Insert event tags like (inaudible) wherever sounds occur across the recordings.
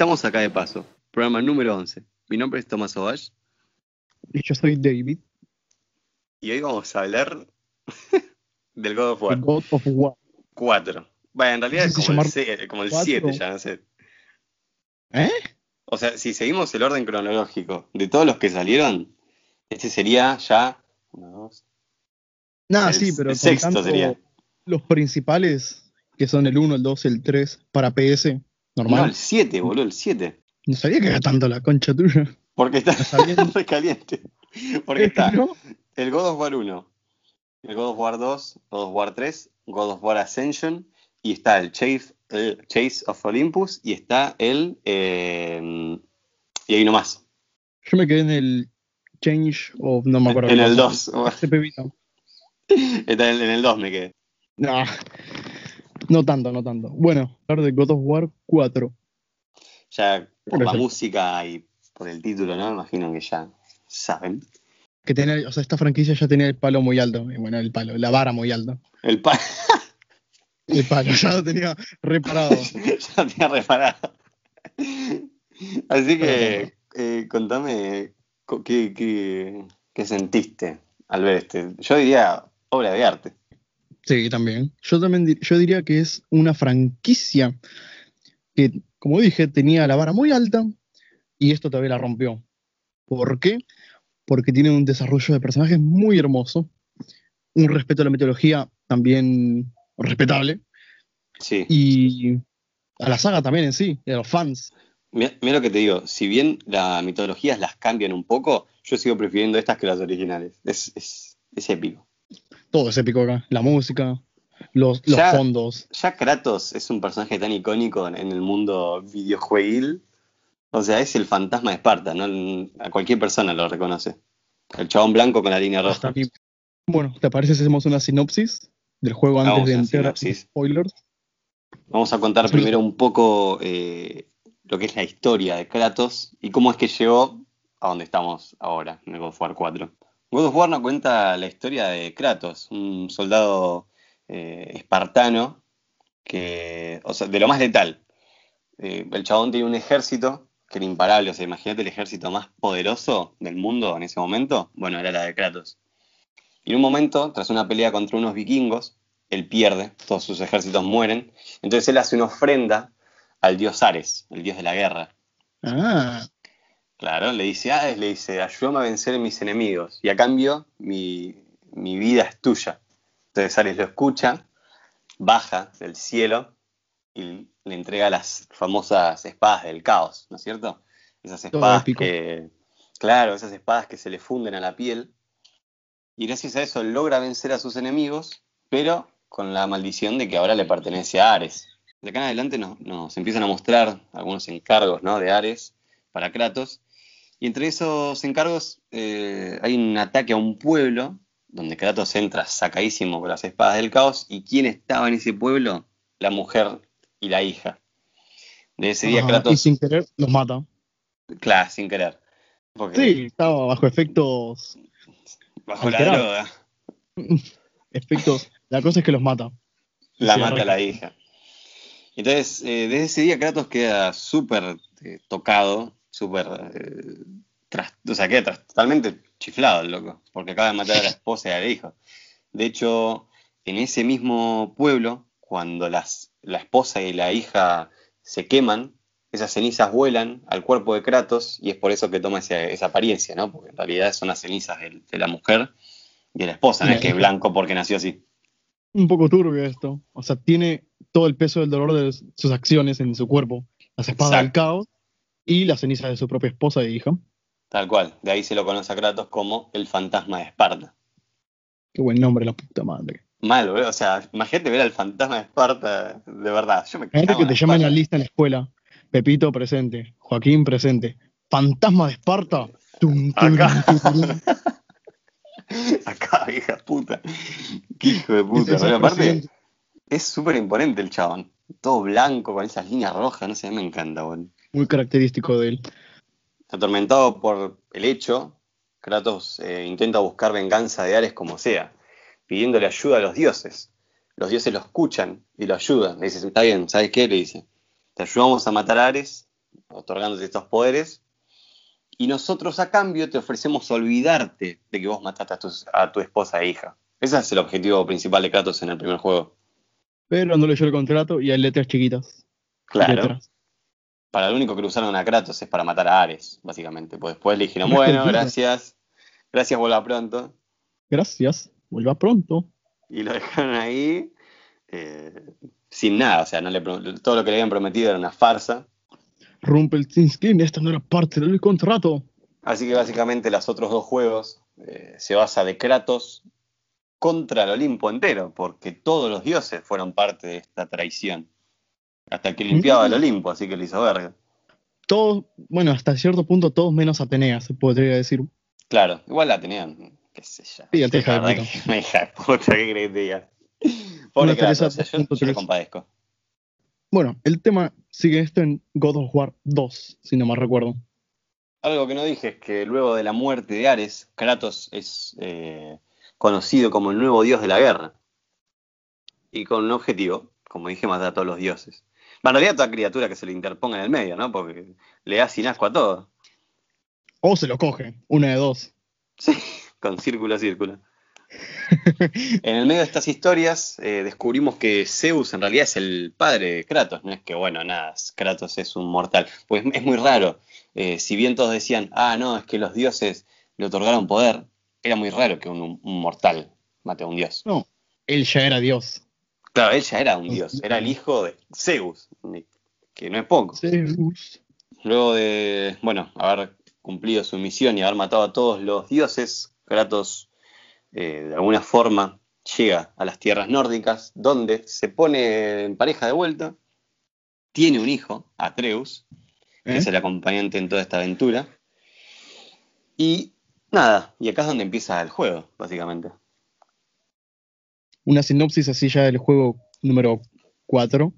Estamos acá de paso. Programa número 11. Mi nombre es Tomás Ovash Y yo soy David, y hoy vamos a hablar (laughs) del God of War el God of War. 4. Bueno, en realidad es como el, como el cuatro. 7 ya, no sé. ¿Eh? O sea, si seguimos el orden cronológico de todos los que salieron, este sería ya. Uno, dos. Nada, El- sí, pero el sexto sería. los principales, que son el 1, el 2, el 3, para PS, No, normal. el 7, boludo, el 7. No, sabía que era tanto la concha tuya. Porque está, re (laughs) caliente. Porque está ¿No? el God of War 1, el God of War 2, God of War 3, God of War Ascension, y está el Chase, el Chase of Olympus, y está el. eh, y hay uno más. Yo me quedé en el Change of. No me acuerdo. En el cosa. 2. Ese pebito. Está en en el 2 me quedé. No, no tanto, no tanto. Bueno, hablar de God of War 4. Ya por la ya- música y por el título, ¿no? Imagino que ya saben. Que tenía, o sea, esta franquicia ya tenía el palo muy alto. Y bueno, el palo, la vara muy alta. El pa (laughs) El palo, ya lo tenía reparado. (laughs) ya te ha reparado. Así que eh, contame co- qué, qué, qué sentiste al ver este. Yo diría obra de arte. Sí, también. Yo también yo diría que es una franquicia que, como dije, tenía la vara muy alta y esto todavía la rompió. ¿Por qué? Porque tiene un desarrollo de personajes muy hermoso, un respeto a la mitología también respetable Sí. y a la saga también en sí, y a los fans. Mira, mira lo que te digo, si bien las mitologías las cambian un poco, yo sigo prefiriendo estas que las originales. Es, es, es épico. Todo es épico acá, la música, los, los Ya- fondos. Ya Kratos es un personaje tan icónico en, el mundo videojueguil. O sea, es el fantasma de Esparta, ¿no? A cualquier persona lo reconoce. El chabón blanco con la línea roja. Bueno, ¿te parece si hacemos una sinopsis del juego antes de entrar sinopsis. spoilers? Vamos a contar Sí. primero un poco eh, lo que es la historia de Kratos y cómo es que llegó a donde estamos ahora, en el God of War 4. God of War nos cuenta la historia de Kratos, un soldado eh, espartano que, o sea, de lo más letal. Eh, el chabón tenía un ejército que era imparable, o sea, imagínate el ejército más poderoso del mundo en ese momento, bueno, era la de Kratos. Y en un momento, tras una pelea contra unos vikingos, él pierde, todos sus ejércitos mueren, entonces él hace una ofrenda al dios Ares, el dios de la guerra. Ah, Claro, le dice, Ares, le dice, ayúdame a vencer a mis enemigos, y a cambio mi, mi vida es tuya. Entonces Ares lo escucha, baja del cielo y le entrega las famosas espadas del caos, ¿no es cierto? Esas espadas que, claro, esas espadas que se le funden a la piel. Y gracias a eso logra vencer a sus enemigos, pero con la maldición de que ahora le pertenece a Ares. De acá en adelante nos, nos empiezan a mostrar algunos encargos ¿no? de Ares para Kratos. Y entre esos encargos eh, hay un ataque a un pueblo donde Kratos entra sacadísimo con las espadas del caos. ¿Y quién estaba en ese pueblo? La mujer y la hija. De ese día ajá, Kratos, Y sin querer los mata. claro, sin querer. Porque Sí, estaba bajo efectos. bajo la droga, (laughs) efectos. La cosa es que los mata. la Sí, mata la hija. Entonces, eh, desde ese día Kratos queda súper eh, tocado, súper... eh, tras- o sea, queda tras- totalmente chiflado el loco, porque acaba de matar a la (laughs) esposa y al hijo. De hecho, en ese mismo pueblo, cuando las, la esposa y la hija se queman, esas cenizas vuelan al cuerpo de Kratos y es por eso que toma ese- esa apariencia, ¿no? Porque en realidad son las cenizas de, la mujer y de la esposa, no es que es blanco porque nació así. Un poco turbio esto. O sea, tiene todo el peso del dolor de sus acciones en su cuerpo. Las espadas del caos y las cenizas de su propia esposa e hija. Tal cual, de ahí se lo conoce a Kratos como el fantasma de Esparta. Qué buen nombre, la puta madre. Mal, boludo. O sea, imagínate ver al fantasma de Esparta, de verdad. Yo me Imagínate que te llaman la lista en la escuela. Pepito presente. Joaquín presente. Fantasma de Esparta. Tum, tum, Acá. tum. (laughs) Acá, hija puta. Qué hijo de puta. Pero aparte, es súper imponente el chabón. Todo blanco, con esas líneas rojas, no sé, me encanta, boludo. Muy característico de él. Atormentado por el hecho, Kratos eh, intenta buscar venganza de Ares como sea, pidiéndole ayuda a los dioses. Los dioses lo escuchan y lo ayudan. Le dicen, está bien, ¿sabes qué? Le dice, te ayudamos a matar a Ares, otorgándote estos poderes, y nosotros a cambio te ofrecemos olvidarte de que vos mataste a tu, esposa e hija. Ese es el objetivo principal de Kratos en el primer juego. Pero no leyó el contrato y hay letras chiquitas. Claro. Para lo único que lo usaron a Kratos es para matar a Ares, básicamente. Pues después le dijeron, bueno, (laughs) gracias, gracias, vuelva pronto. Gracias, vuelva pronto. Y lo dejaron ahí eh, sin nada, o sea, no le, todo lo que le habían prometido era una farsa. Rumpelstiltskin, esta no era parte del contrato. Así que básicamente los otros dos juegos eh, se basa de Kratos contra el Olimpo entero, porque todos los dioses fueron parte de esta traición. Hasta que limpiaba el Olimpo, así que le hizo verga. Todos, bueno, hasta cierto punto todos menos Atenea, se podría decir. Claro, igual la Atenea, qué sé yo. Sí, te hija de puta. hija puta, ¿qué crees que? Pobre Kratos, yo, le compadezco. Bueno, el tema sigue esto en God of War 2, si no mal recuerdo. Algo que no dije es que luego de la muerte de Ares, Kratos es eh, conocido como el nuevo dios de la guerra. Y con un objetivo, como dije, matar a todos los dioses. En realidad toda criatura que se le interponga en el medio, ¿no? Porque le da sin asco a todo. O se lo coge, una de dos. Sí, (laughs) con círculo a círculo. (laughs) en el medio de estas historias eh, descubrimos que Zeus en realidad es el padre de Kratos, no es que, bueno, nada, Kratos es un mortal. Pues es muy raro. Eh, si bien todos decían, ah, no, es que los dioses le otorgaron poder, era muy raro que un, mortal mate a un dios. No, él ya era dios. Claro, él ya era un dios, era el hijo de Zeus, que no es poco. Zeus. Luego de, bueno, haber cumplido su misión y haber matado a todos los dioses, Kratos eh, de alguna forma llega a las tierras nórdicas, donde se pone en pareja de vuelta, tiene un hijo, Atreus, que es ¿Eh? el acompañante en toda esta aventura, y nada, y acá es donde empieza el juego, básicamente. Una sinopsis así ya del juego número 4, o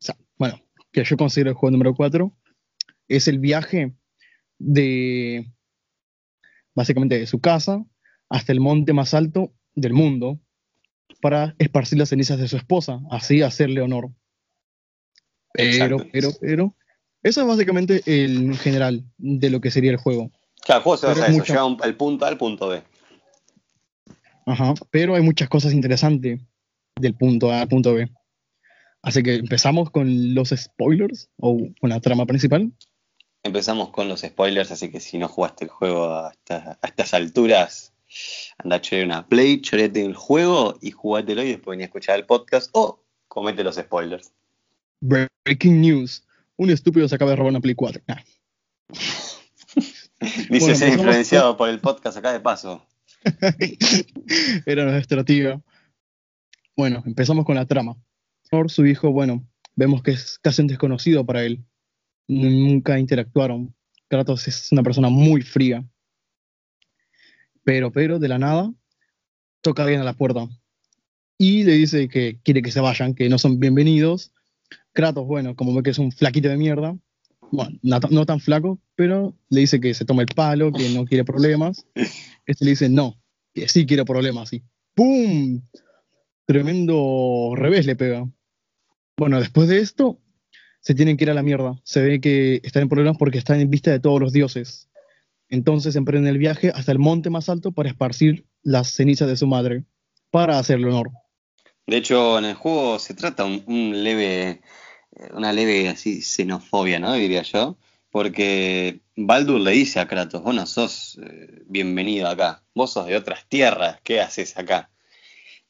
sea, bueno, que yo considero el juego número 4, es el viaje de, básicamente de su casa hasta el monte más alto del mundo para esparcir las cenizas de su esposa, así hacerle honor. Pero, pero, pero, eso es básicamente el general de lo que sería el juego. Claro, el juego se basa eso, llega al punto A al punto B. Ajá, pero hay muchas cosas interesantes del punto A al punto B. Así que empezamos con los spoilers o con la trama principal. Empezamos con los spoilers, así que si no jugaste el juego a, a estas alturas, Anda a una play, chorete el juego y jugátelo y después venía a escuchar el podcast o comete los spoilers. Breaking news. Un estúpido se acaba de robar una Play 4. (laughs) (laughs) Dice ser influenciado por el podcast acá de paso. (laughs) Era nuestra tía. Bueno, empezamos con la trama. Por su hijo, bueno, vemos que es casi un desconocido para él. Nunca interactuaron. Kratos es una persona muy fría. Pero, pero, de la nada, toca bien a la puerta. Y le dice que quiere que se vayan, que no son bienvenidos. Kratos, bueno, como ve que es un flaquito de mierda, bueno, no, tan flaco, pero le dice que se toma el palo, que no quiere problemas. Este le dice no, que sí quiere problemas. Y ¡pum! Tremendo revés le pega. Bueno, después de esto, se tienen que ir a la mierda. Se ve que están en problemas porque están en vista de todos los dioses. Entonces emprende el viaje hasta el monte más alto para esparcir las cenizas de su madre, para hacerle honor. De hecho, en el juego se trata un, leve, una leve así xenofobia, ¿no? Diría yo, porque Baldur le dice a Kratos, vos no sos eh, bienvenido acá, vos sos de otras tierras, ¿qué haces acá?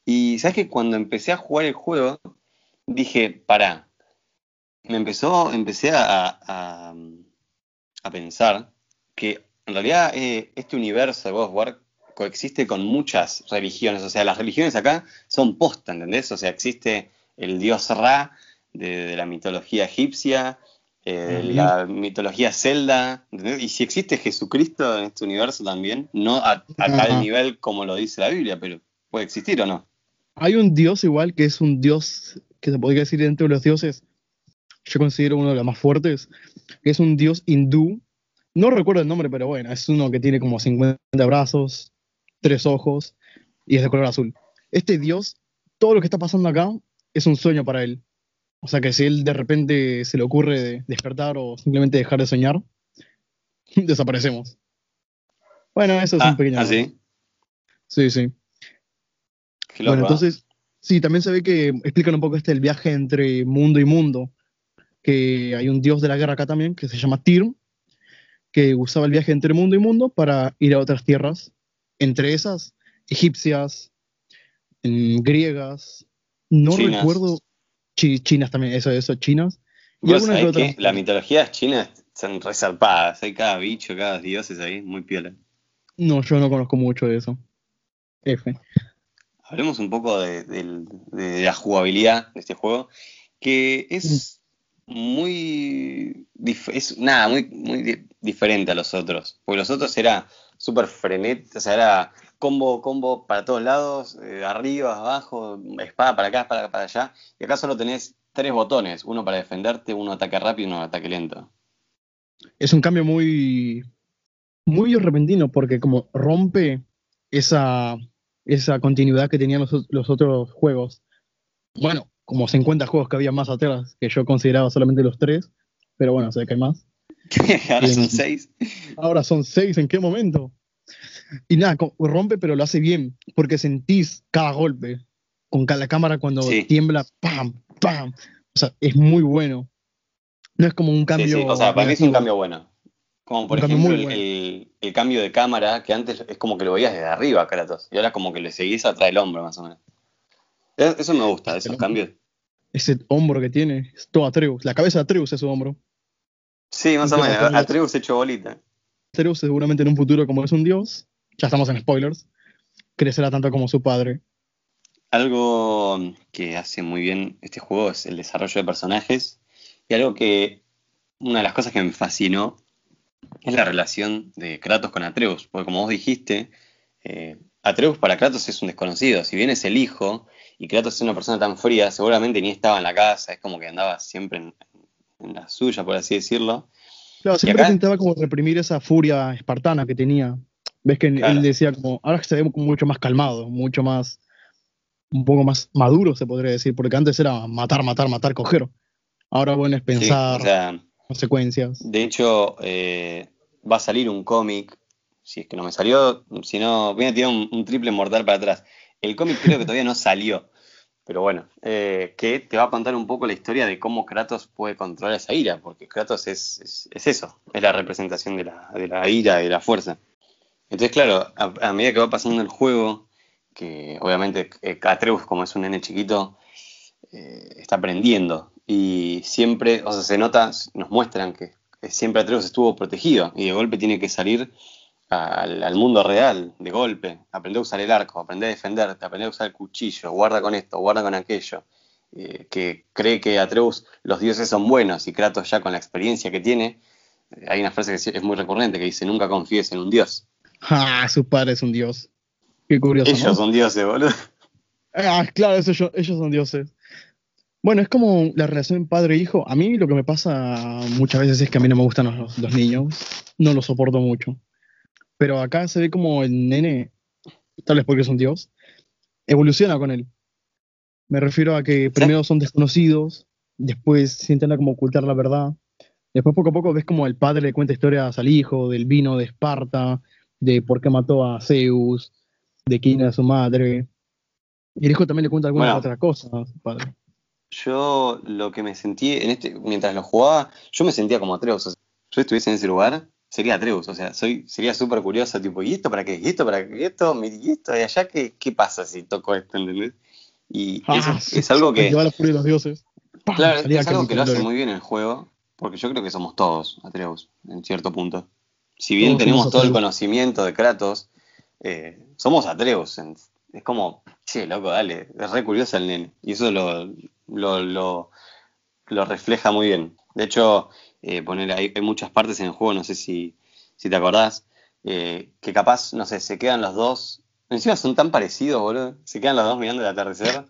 Y sabes que cuando empecé a jugar el juego, dije, pará, me empezó, empecé a, a pensar que en realidad eh, este universo de God War coexiste con muchas religiones. O sea, las religiones acá son posta, ¿entendés? O sea, existe el dios Ra de, la mitología egipcia, eh, la mitología celda, ¿entendés? Y si existe Jesucristo en este universo también, no a, tal nivel como lo dice la Biblia, pero puede existir o no. Hay un dios igual que es un dios que se podría decir dentro de los dioses, yo considero uno de los más fuertes, que es un dios hindú no recuerdo el nombre, pero bueno, es uno que tiene como 50 brazos, tres ojos y es de color azul. Este dios, todo lo que está pasando acá es un sueño para él. O sea que si él de repente se le ocurre de despertar o simplemente dejar de soñar, (laughs) desaparecemos. Bueno, eso es Ah, un pequeño. ¿ah, sí? Sí, sí. Qué Bueno, ¿eh? entonces, sí, también se ve que explican un poco este el viaje entre mundo y mundo, que hay un dios de la guerra acá también, que se llama Tyr, que usaba el viaje entre mundo y mundo para ir a otras tierras, entre esas egipcias, mm, griegas, no Chinas. recuerdo, chi- chinas también, eso, eso, chinas, y Vos algunas que sabés otras. que la mitología china son resarpadas. Hay cada bicho, cada dioses ahí, muy piola. No, yo no conozco mucho de eso. F. Hablemos un poco de, la jugabilidad de este juego, que es muy. dif- es nada, muy, muy di- diferente a los otros. Porque los otros era súper frenético, o sea, era combo, combo para todos lados, eh, arriba, abajo, espada para acá, espada para allá. Y acá solo tenés tres botones: uno para defenderte, uno ataque rápido y uno ataque lento. es un cambio muy, muy repentino porque como rompe esa, esa continuidad que tenían los, los otros juegos. Bueno, como 50 juegos que había más atrás, que yo consideraba solamente los tres, pero bueno, sé que hay más. (laughs) Ahora son seis. Ahora son seis, ¿en qué momento? Y nada, rompe, pero lo hace bien, porque sentís cada golpe, con cada cámara cuando Sí. tiembla, ¡pam! ¡pam! O sea, es muy bueno. No es como un Sí, cambio. sí, o sea, para mí es un cambio bueno. Como por Un ejemplo el, bueno. el- el cambio de cámara, que antes es como que lo veías desde arriba, Kratos, y ahora como que le seguís atrás del hombro, más o menos. E- Eso me gusta, esos cambios. Ese hombro que tiene, es todo Atreus. La cabeza de Atreus es su hombro. Sí, más o menos. Atreus hecho bolita. Atreus seguramente en un futuro, como es un dios, ya estamos en spoilers, crecerá tanto como su padre. Algo que hace muy bien este juego es el desarrollo de personajes. Y algo que, una de las cosas que me fascinó es la relación de Kratos con Atreus. Porque como vos dijiste, eh, Atreus para Kratos es un desconocido. Si bien es el hijo y Kratos es una persona tan fría, seguramente ni estaba en la casa. Es como que andaba siempre en, en la suya, por así decirlo. Claro, siempre intentaba como reprimir esa furia espartana que tenía. Ves que Claro. él decía como, ahora se ve mucho más calmado, mucho más, un poco más maduro se podría decir, porque antes era matar, matar, matar, coger. Ahora bueno es Sí, pensar o sea, consecuencias. De hecho, eh, va a salir un cómic. Si es que no me salió, si no, voy a tirar un, un triple mortal para atrás. El cómic creo que todavía no salió. Pero bueno, eh, que te va a contar un poco la historia de cómo Kratos puede controlar esa ira, porque Kratos es, es, es eso, es la representación de la, de la ira y de la fuerza. Entonces, claro, a, medida que va pasando el juego, que obviamente eh, Atreus, como es un nene chiquito, eh, está aprendiendo. Y siempre, o sea, se nota, nos muestran que siempre Atreus estuvo protegido y de golpe tiene que salir al, mundo real, de golpe. Aprender a usar el arco, aprender a defenderte, aprender a usar el cuchillo, guarda con esto, guarda con aquello. Eh, que cree que Atreus, los dioses son buenos y Kratos ya con la experiencia que tiene, eh, hay una frase que es muy recurrente que dice, nunca confíes en un dios. Ah, su padre es un dios. Qué curioso. Ellos ¿no? son dioses, boludo. Ah, claro, eso yo- ellos son dioses. Bueno, es como la relación padre-hijo. A mí lo que me pasa muchas veces es que a mí no me gustan los, los niños. No los soporto mucho. Pero acá se ve como el nene, tal vez porque es un dios, evoluciona con él. Me refiero a que primero son desconocidos, después intentan como ocultar la verdad. Después poco a poco ves como el padre le cuenta historias al hijo, del vino de Esparta, de por qué mató a Zeus, de quién era su madre. Y el hijo también le cuenta algunas Bueno. otras cosas a su padre. Yo lo que me sentí en este, mientras lo jugaba, yo me sentía como Atreus. O sea, yo estuviese en ese lugar, sería Atreus. O sea, soy, sería súper curioso, tipo, ¿y esto para qué? ¿Y esto para qué? ¿Y esto? ¿Y esto? ¿Y allá qué, qué pasa si toco esto? ¿Entendés? Y eso Ah, es algo que. Lleva la furia de los dioses. ¡Pam! Claro, es algo que lo hace muy bien el juego, porque yo creo que somos todos Atreus, en cierto punto. Si bien Todos tenemos todo el conocimiento de Kratos, eh, somos Atreus. Es como, che, loco, dale, es re curioso el nene. Y eso lo, lo, lo, lo refleja muy bien. De hecho, eh, poner, hay, hay muchas partes en el juego, no sé si, si te acordás, eh, que capaz, no sé, se quedan los dos. Encima son tan parecidos, boludo. Se quedan los dos mirando el atardecer.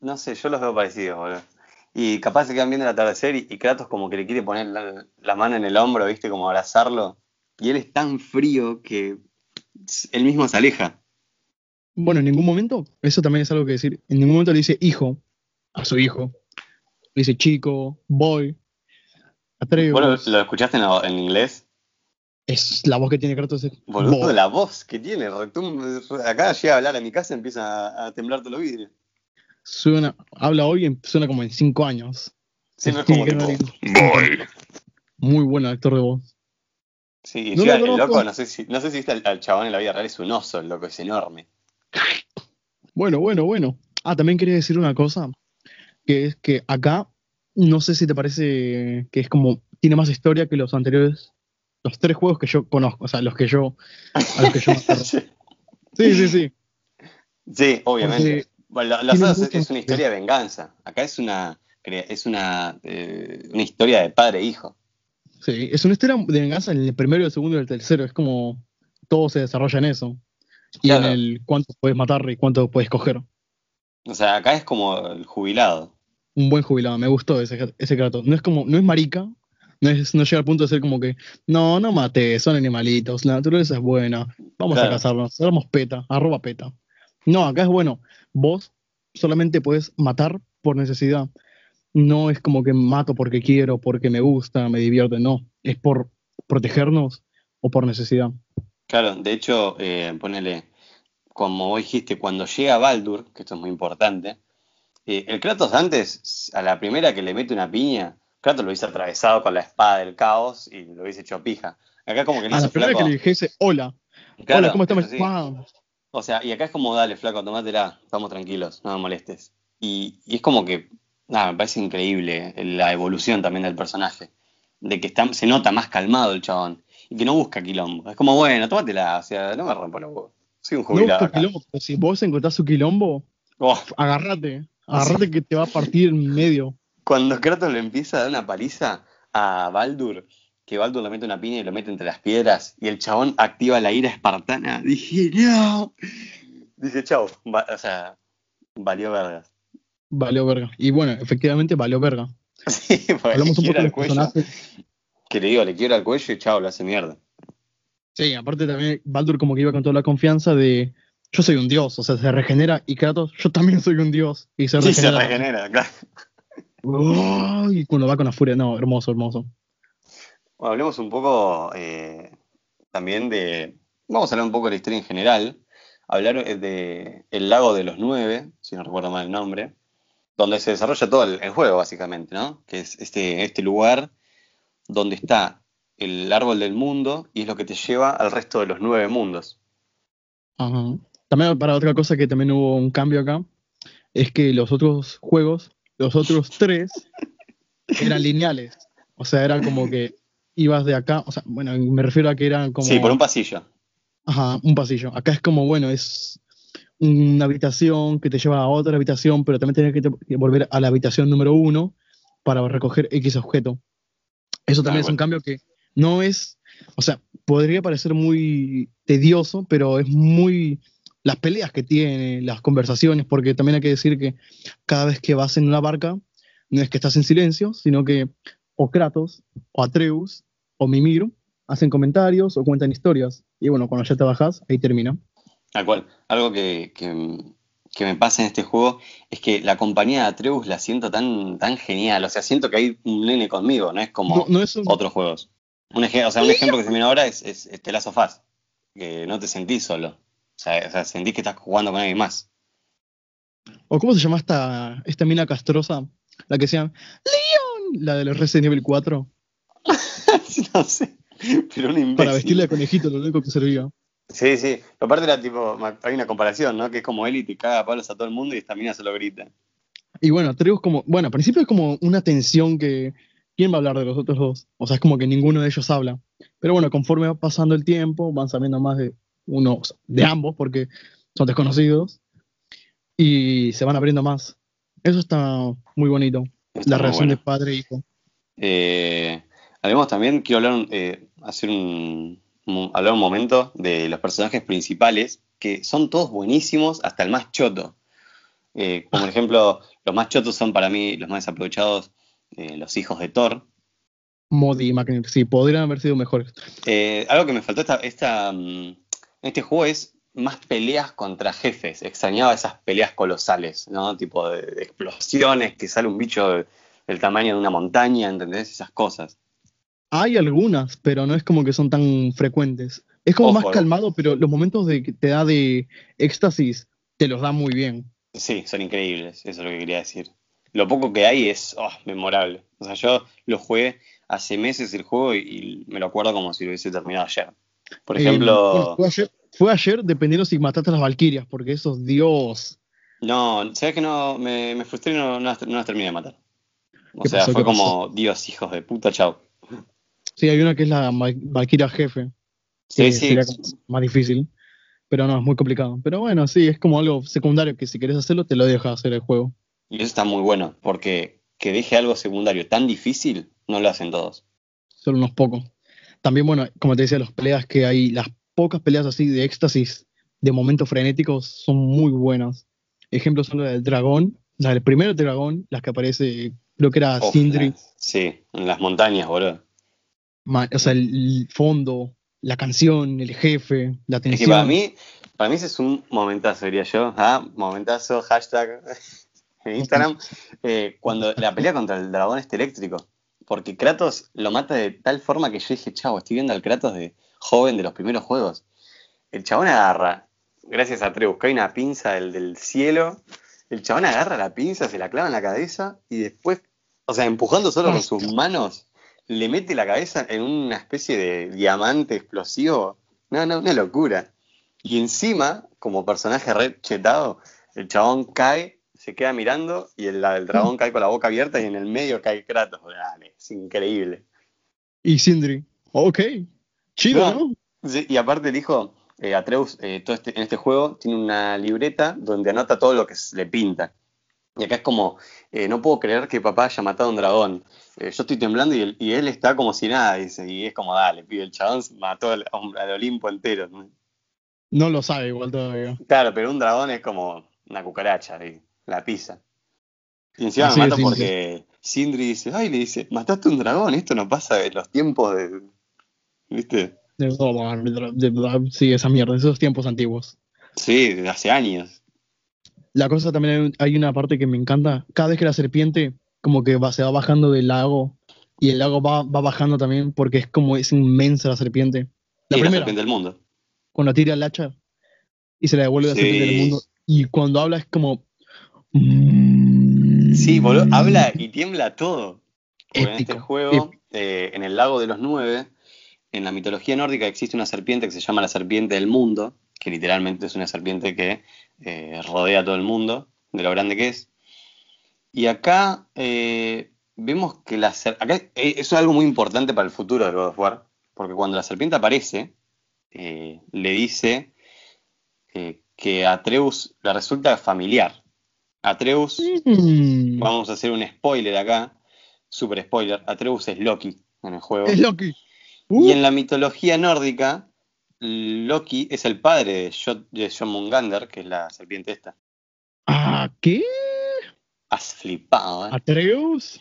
No sé, yo los veo parecidos, boludo. Y capaz se quedan viendo el atardecer y, y Kratos como que le quiere poner la, la mano en el hombro, ¿viste? Como abrazarlo. Y él es tan frío que él mismo se aleja. Bueno, en ningún momento, eso también es algo que decir, en ningún momento le dice hijo a su hijo. dice chico, boy, Atreus. Bueno, ¿lo escuchaste en, en inglés? Es la voz que tiene Kratos. es Boludo, boy. la voz que tiene. Acá llega a hablar a mi casa y empieza a, a temblar todos los vidrios. Suena, habla hoy y suena como en cinco años. Siempre es Sí, como que tipo, no- Muy buen actor de voz. Sí, No el loco, no sé si, no sé si viste al, al chabón en la vida real, es un oso, el loco es enorme. Bueno, bueno, bueno. Ah, también quería decir una cosa, que es que acá, no sé si te parece que es como, tiene más historia que los anteriores, los tres juegos que yo conozco, o sea, los que yo, a los que yo (laughs) sí, Sí, sí, sí. obviamente. Porque Bueno, lo- los otros es, una historia de venganza. Acá es una es una, eh, una historia de padre e hijo. Sí, es una historia de venganza en el primero, el segundo y el tercero. Es como todo se desarrolla en eso. Y Claro. en el cuánto puedes matar y cuánto puedes coger. O sea, acá es como el jubilado. Un buen jubilado, me gustó ese, ese Kratos. No es como, no es marica, no, es, no llega al punto de ser como que, no, no mate, son animalitos, la naturaleza es buena, vamos Claro. a cazarnos, damos peta, arroba peta. No, acá es bueno, vos solamente puedes matar por necesidad. No es como que mato porque quiero, porque me gusta, me divierte, no. Es por protegernos o por necesidad. Claro, de hecho, eh, ponele, como vos dijiste, cuando llega Baldur, que esto es muy importante, eh, el Kratos antes, a la primera que le mete una piña, Kratos lo hubiese atravesado con la espada del caos y lo hubiese hecho pija. Acá como que le A la primera flaco. que le dijese, hola, Claro, hola, ¿cómo sí. Pam. O sea, y acá es como, dale, flaco, tomátela, estamos tranquilos, no me molestes. Y, y es como que, nada, me parece increíble la evolución también del personaje. De que está, se nota más calmado el chabón. Y que no busca quilombo. Es como, bueno, tómatela, o sea, no me rompo los huevos. Soy un No jubilado. busca acá. quilombo, pero si vos encontrás su quilombo, Oh, agárrate, agárrate que te va a partir en medio. cuando Kratos le empieza a dar una paliza a Baldur, que Baldur le mete una piña y lo mete entre las piedras, y el chabón activa la ira espartana, dije, no. Dije, chau, va- o sea, valió vergas. Valió verga. Y bueno, efectivamente valió verga. (laughs) Sí, porque Hablamos un le poco de los personajes. Que le digo, le quiebra el cuello y chao, lo hace mierda. Sí, aparte también Baldur como que iba con toda la confianza de yo soy un dios, o sea, se regenera y Kratos, yo también soy un dios. Y se Sí, se regenera. regenera, claro. Oh, y cuando va con la furia, no, hermoso, hermoso. Bueno, hablemos un poco eh, también de. Vamos a hablar un poco de la historia en general. Hablar eh, de El Lago de los Nueve, si no recuerdo mal el nombre, donde se desarrolla todo el, el juego, básicamente, ¿no? Que es este, este lugar donde está el árbol del mundo y es lo que te lleva al resto de los nueve mundos. Ajá. También para otra cosa que también hubo un cambio acá, es que los otros juegos, los otros tres, eran lineales. O sea, era como que ibas de acá, o sea, bueno, me refiero a que eran como... Sí, por un pasillo. Ajá, un pasillo. Acá es como, bueno, es una habitación que te lleva a otra habitación, pero también tienes que, volver a la habitación número uno para recoger X objeto. Eso también Ah, es un cambio que no es, o sea, podría parecer muy tedioso, pero es muy las peleas que tiene, las conversaciones, porque también hay que decir que cada vez que vas en una barca, no es que estás en silencio, sino que o Kratos, o Atreus, o Mimir hacen comentarios o cuentan historias. Y bueno, cuando ya te bajas, ahí termina. Tal cual. Algo que, que- que me pasa en este juego es que la compañía de Atreus la siento tan, tan genial. O sea, siento que hay un nene conmigo, no es como No, no es un- otros juegos. Un ej- o sea, un ejemplo que se me viene ahora es, es, es The Last of Us, que no te sentís solo. O sea, o sea, sentís que estás jugando con alguien más. ¿O cómo se llama esta, esta mina castrosa? La que decían, ¡Leon! La de los Resident Evil 4. (laughs) no sé, pero un imbécil. Para vestirle de conejito, lo único que servía. Sí, sí. Aparte era tipo, hay una comparación, ¿no? Que es como él y te caga a palos a todo el mundo y esta mina se lo grita. Y bueno, Atreus como, bueno, al principio es como una tensión que, ¿quién va a hablar de los otros dos? O sea, es como que ninguno de ellos habla. Pero bueno, conforme va pasando el tiempo, van sabiendo más de unos, de ambos, porque son desconocidos, y se van abriendo más. Eso está muy bonito, Está la muy relación bueno. de padre e hijo. Eh, hablemos también, quiero hablar, eh, hacer un- hablar un momento de los personajes principales, que son todos buenísimos, hasta el más choto. Eh, como por (laughs) ejemplo, los más chotos son para mí los más desaprovechados, eh, los hijos de Thor. Modi y Magnet, sí, podrían haber sido mejores. Eh, algo que me faltó esta, esta, mm, en este juego es más peleas contra jefes. Extrañaba esas peleas colosales, ¿no? Tipo de, de explosiones, que sale un bicho de, el tamaño de una montaña, ¿entendés? Esas cosas. Hay algunas, pero no es como que son tan frecuentes. Es como Ojo. más calmado, pero los momentos de que te da de éxtasis te los da muy bien. Sí, son increíbles, eso es lo que quería decir. Lo poco que hay es oh, memorable. O sea, yo lo jugué hace meses el juego y, me lo acuerdo como si lo hubiese terminado ayer. Por Eh, ejemplo, bueno, fue, ayer, fue ayer dependiendo si mataste a las Valkyrias, porque esos, Dios. no, sabes que no, me, me frustré y no, no las, no las terminé de matar. O ¿Qué sea, pasó? fue ¿Qué como, Dios, hijos de puta, chao. Sí, hay una que es la Val- Valkyria jefe. Sí, sí, sería más difícil. Pero no, es muy complicado. Pero bueno, sí, es como algo secundario que si querés hacerlo, te lo deja hacer el juego. y eso está muy bueno, porque que deje algo secundario tan difícil, no lo hacen todos. Solo unos pocos. También, bueno, como te decía, las peleas que hay, las pocas peleas así de éxtasis, de momentos frenéticos, son muy buenas. Ejemplos son la del dragón, la del primer dragón, las que aparece, creo que era Sindri, sí, en las montañas, boludo. O sea, el, fondo, la canción, el jefe, la Es que tensión. para mí, para mí ese es un momentazo, diría yo. Ah, momentazo, hashtag (laughs) en Instagram. eh, cuando la pelea contra el dragón este eléctrico. Porque Kratos lo mata de tal forma que yo dije, chavo, estoy viendo al Kratos de joven de los primeros juegos. El chabón agarra, gracias a Treus, cae una pinza del, del cielo. El chabón agarra la pinza, se la clava en la cabeza y después, o sea, empujando solo con sus manos, le mete la cabeza en una especie de diamante explosivo. No, no, una locura. Y encima, como personaje red chetado, el chabón cae, se queda mirando y el, del dragón cae con la boca abierta y en el medio cae Kratos. Dale, es increíble. Y Sindri. Ok. Chido, No. ¿no? Sí, y aparte dijo, eh, Atreus eh, todo este- en este juego tiene una libreta donde anota todo lo que le pinta. Y acá es como, eh, no puedo creer que papá haya matado a un dragón. Eh, yo estoy temblando y él, y él está como si nada, dice. Y es como, dale, pibe, el chabón mató al, al Olimpo entero. ¿no? Lo sabe igual todavía. Claro, pero un dragón es como una cucaracha, la pisa. Y encima Así me mata porque Sindri dice, ay, le dice, mataste un dragón, esto no pasa en los tiempos de... ¿Viste? De, de- de- sí, esa mierda, esos tiempos antiguos. Sí, de hace años. La cosa también hay, un- hay una parte que me encanta. Cada vez que la serpiente como que va, se va bajando del lago y el lago va, va bajando también porque es como es inmensa la serpiente. La y la primera, serpiente del mundo. cuando tira el hacha y se la devuelve a la Sí. serpiente del mundo. Y cuando habla es como... Sí, boludo, habla y tiembla todo. En este juego, eh, en el lago de los nueve, en la mitología nórdica existe una serpiente que se llama la serpiente del mundo, que literalmente es una serpiente que eh, rodea a todo el mundo, de lo grande que es. Y acá eh, vemos que la acá eh, eso es algo muy importante para el futuro de God of War, porque cuando la serpiente aparece, eh, le dice que Atreus le resulta familiar. Atreus Mm, Vamos a hacer un spoiler acá, super spoiler. Atreus es Loki en el juego. es Loki. Y Uh, en la mitología nórdica, Loki es el padre de Jo- de Jormungandr, que es la serpiente esta. ¿Ah, qué? Has flipado, ¿eh? ¿Atreus?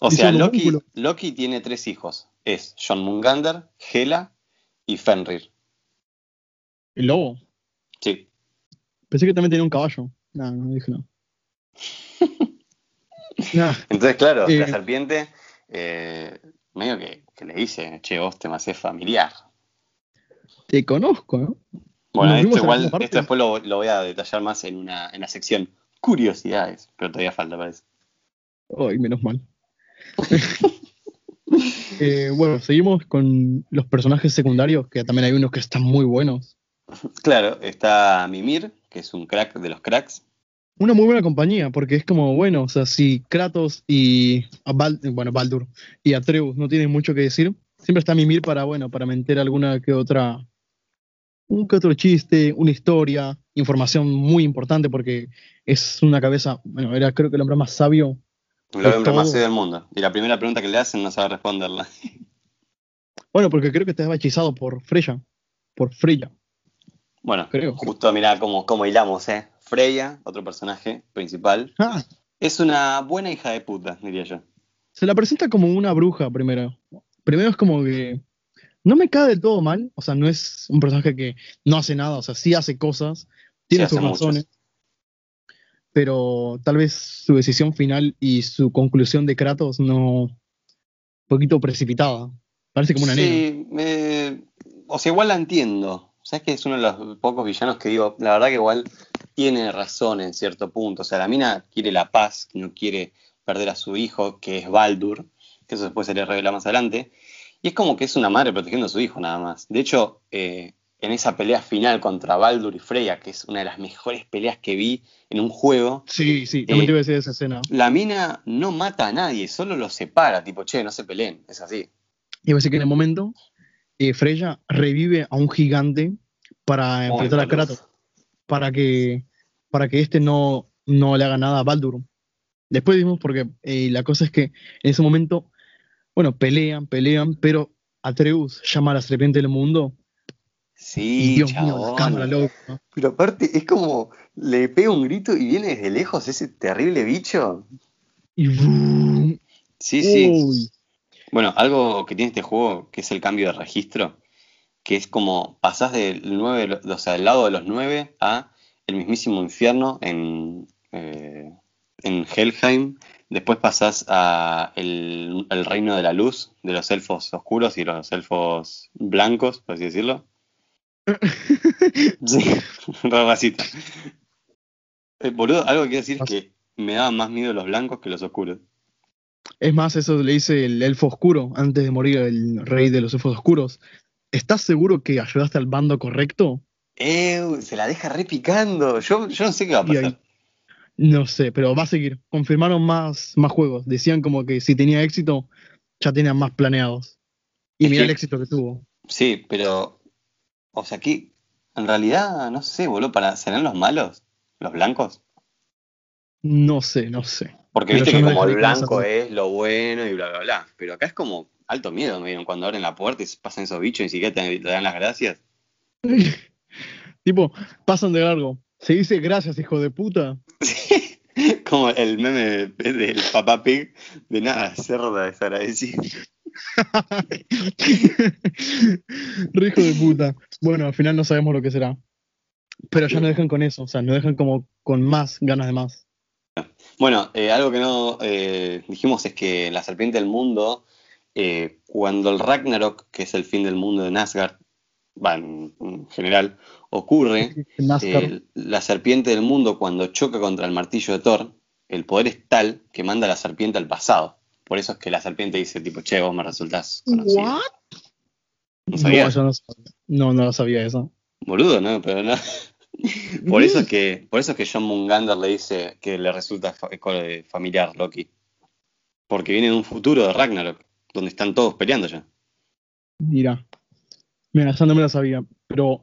O sea, Loki, tiene tres hijos. Es Jormungandr, Hela y Fenrir. El lobo. Sí. Pensé que también tenía un caballo. No, no dije no. (laughs) Nah, Entonces, claro, Eh. la serpiente eh, medio que, que le dice, che, vos te me hacés familiar. Te conozco, ¿no? Bueno, Nos esto igual, después lo, lo voy a detallar más en una, en la sección curiosidades, pero todavía falta para eso. Ay, menos mal. (laughs) Eh, bueno, seguimos con los personajes secundarios, que también hay unos que están muy buenos. Claro, está Mimir, que es un crack de los cracks. Una muy buena compañía, porque es como, bueno, o sea, si Kratos y, Bal- bueno, Baldur y Atreus no tienen mucho que decir, siempre está Mimir para, bueno, para meter alguna que otra, un que otro chiste, una historia, información muy importante, porque es una cabeza, bueno, era creo que el hombre más sabio. El hombre más sabio del mundo. Y la primera pregunta que le hacen no sabe responderla. (laughs) Bueno, porque creo que estaba hechizado por Freya, por Freya, Bueno, creo. justo mirá cómo, cómo hilamos, ¿eh? Freya, otro personaje principal, Ah, es una buena hija de puta, diría yo. se la presenta como una bruja primero. Primero es como que no me cae del todo mal, o sea, no es un personaje que no hace nada, o sea, sí hace cosas, tiene Sí, sus razones. pero tal vez su decisión final y su conclusión de Kratos no. un poquito precipitada. Parece como una. Sí, me- o sea, igual la entiendo. Sabes que es uno de los pocos villanos que digo, la verdad que igual tiene razón en cierto punto. O sea, la mina quiere la paz, no quiere perder a su hijo, que es Baldur, que eso después se le revela más adelante. Y es como que es una madre protegiendo a su hijo nada más. De hecho, eh, en esa pelea final contra Baldur y Freya, que es una de las mejores peleas que vi en un juego, Sí, sí, también Eh, te iba a decir esa escena. la mina no mata a nadie, solo los separa, tipo, che, no se peleen, es así. A decir que en el momento eh, Freya revive a un gigante para Muy enfrentar a. Kratos, para que, para que este no, no le haga nada a Baldur. Después vimos porque eh, la cosa es que en ese momento, bueno, pelean, pelean, pero Atreus llama a la serpiente del mundo y Sí, Dios mío, la cámara loca. ¿no? Pero aparte es como le pega un grito y viene desde lejos ese terrible bicho. Sí, sí. Uy, Bueno, algo que tiene este juego que es el cambio de registro, que es como pasás del 9, o sea, del lado de los 9 a el mismísimo infierno en, eh, en Helheim. Después pasás a el, el reino de la luz, de los elfos oscuros y los elfos blancos, por así decirlo. (laughs) Sí, (laughs) rabacita. Eh, boludo, algo que quiero decir es que me daban más miedo los blancos que los oscuros. Es más, eso le dice el elfo oscuro antes de morir el rey de los elfos oscuros. ¿Estás seguro que ayudaste al bando correcto? Eh, se la deja repicando. Yo, yo no sé qué va a pasar. No sé, pero va a seguir. Confirmaron más, más juegos. Decían como que si tenía éxito, ya tenían más planeados. Y mira el éxito que tuvo. Sí, pero. O sea, aquí. En realidad, no sé, boludo. Para, ¿Serán los malos? ¿Los blancos? No sé, no sé. Porque Pero viste que no como el blanco es lo bueno y bla, bla, bla. Pero acá es como alto miedo, me dieron. Cuando abren la puerta y pasan esos bichos y ni siquiera te, te dan las gracias. (laughs) tipo, pasan de largo. Se dice gracias, hijo de puta. (laughs) Como el meme del papá pig de nada, cerda desagradecido. (laughs) Re hijo de puta. Bueno, al final no sabemos lo que será. Pero ya nos dejan con eso. O sea, nos dejan como con más ganas de más. Bueno, eh, algo que no eh, dijimos es que la serpiente del mundo, eh, cuando el Ragnarok, que es el fin del mundo de Asgard, va, en, en general, ocurre, eh, la serpiente del mundo cuando choca contra el martillo de Thor, el poder es tal que manda a la serpiente al pasado. Por eso es que la serpiente dice tipo, che, vos me resultás conocido. ¿What? ¿No No, sabías? yo no sabía. No, no lo sabía eso. Boludo, ¿no? Pero no. (laughs) Por eso es que, por eso es que John Mungander le dice que le resulta fa- eh, familiar Loki. Porque viene de un futuro de Ragnarok, donde están todos peleando ya. Mira. Mira, esa no me la sabía. Pero,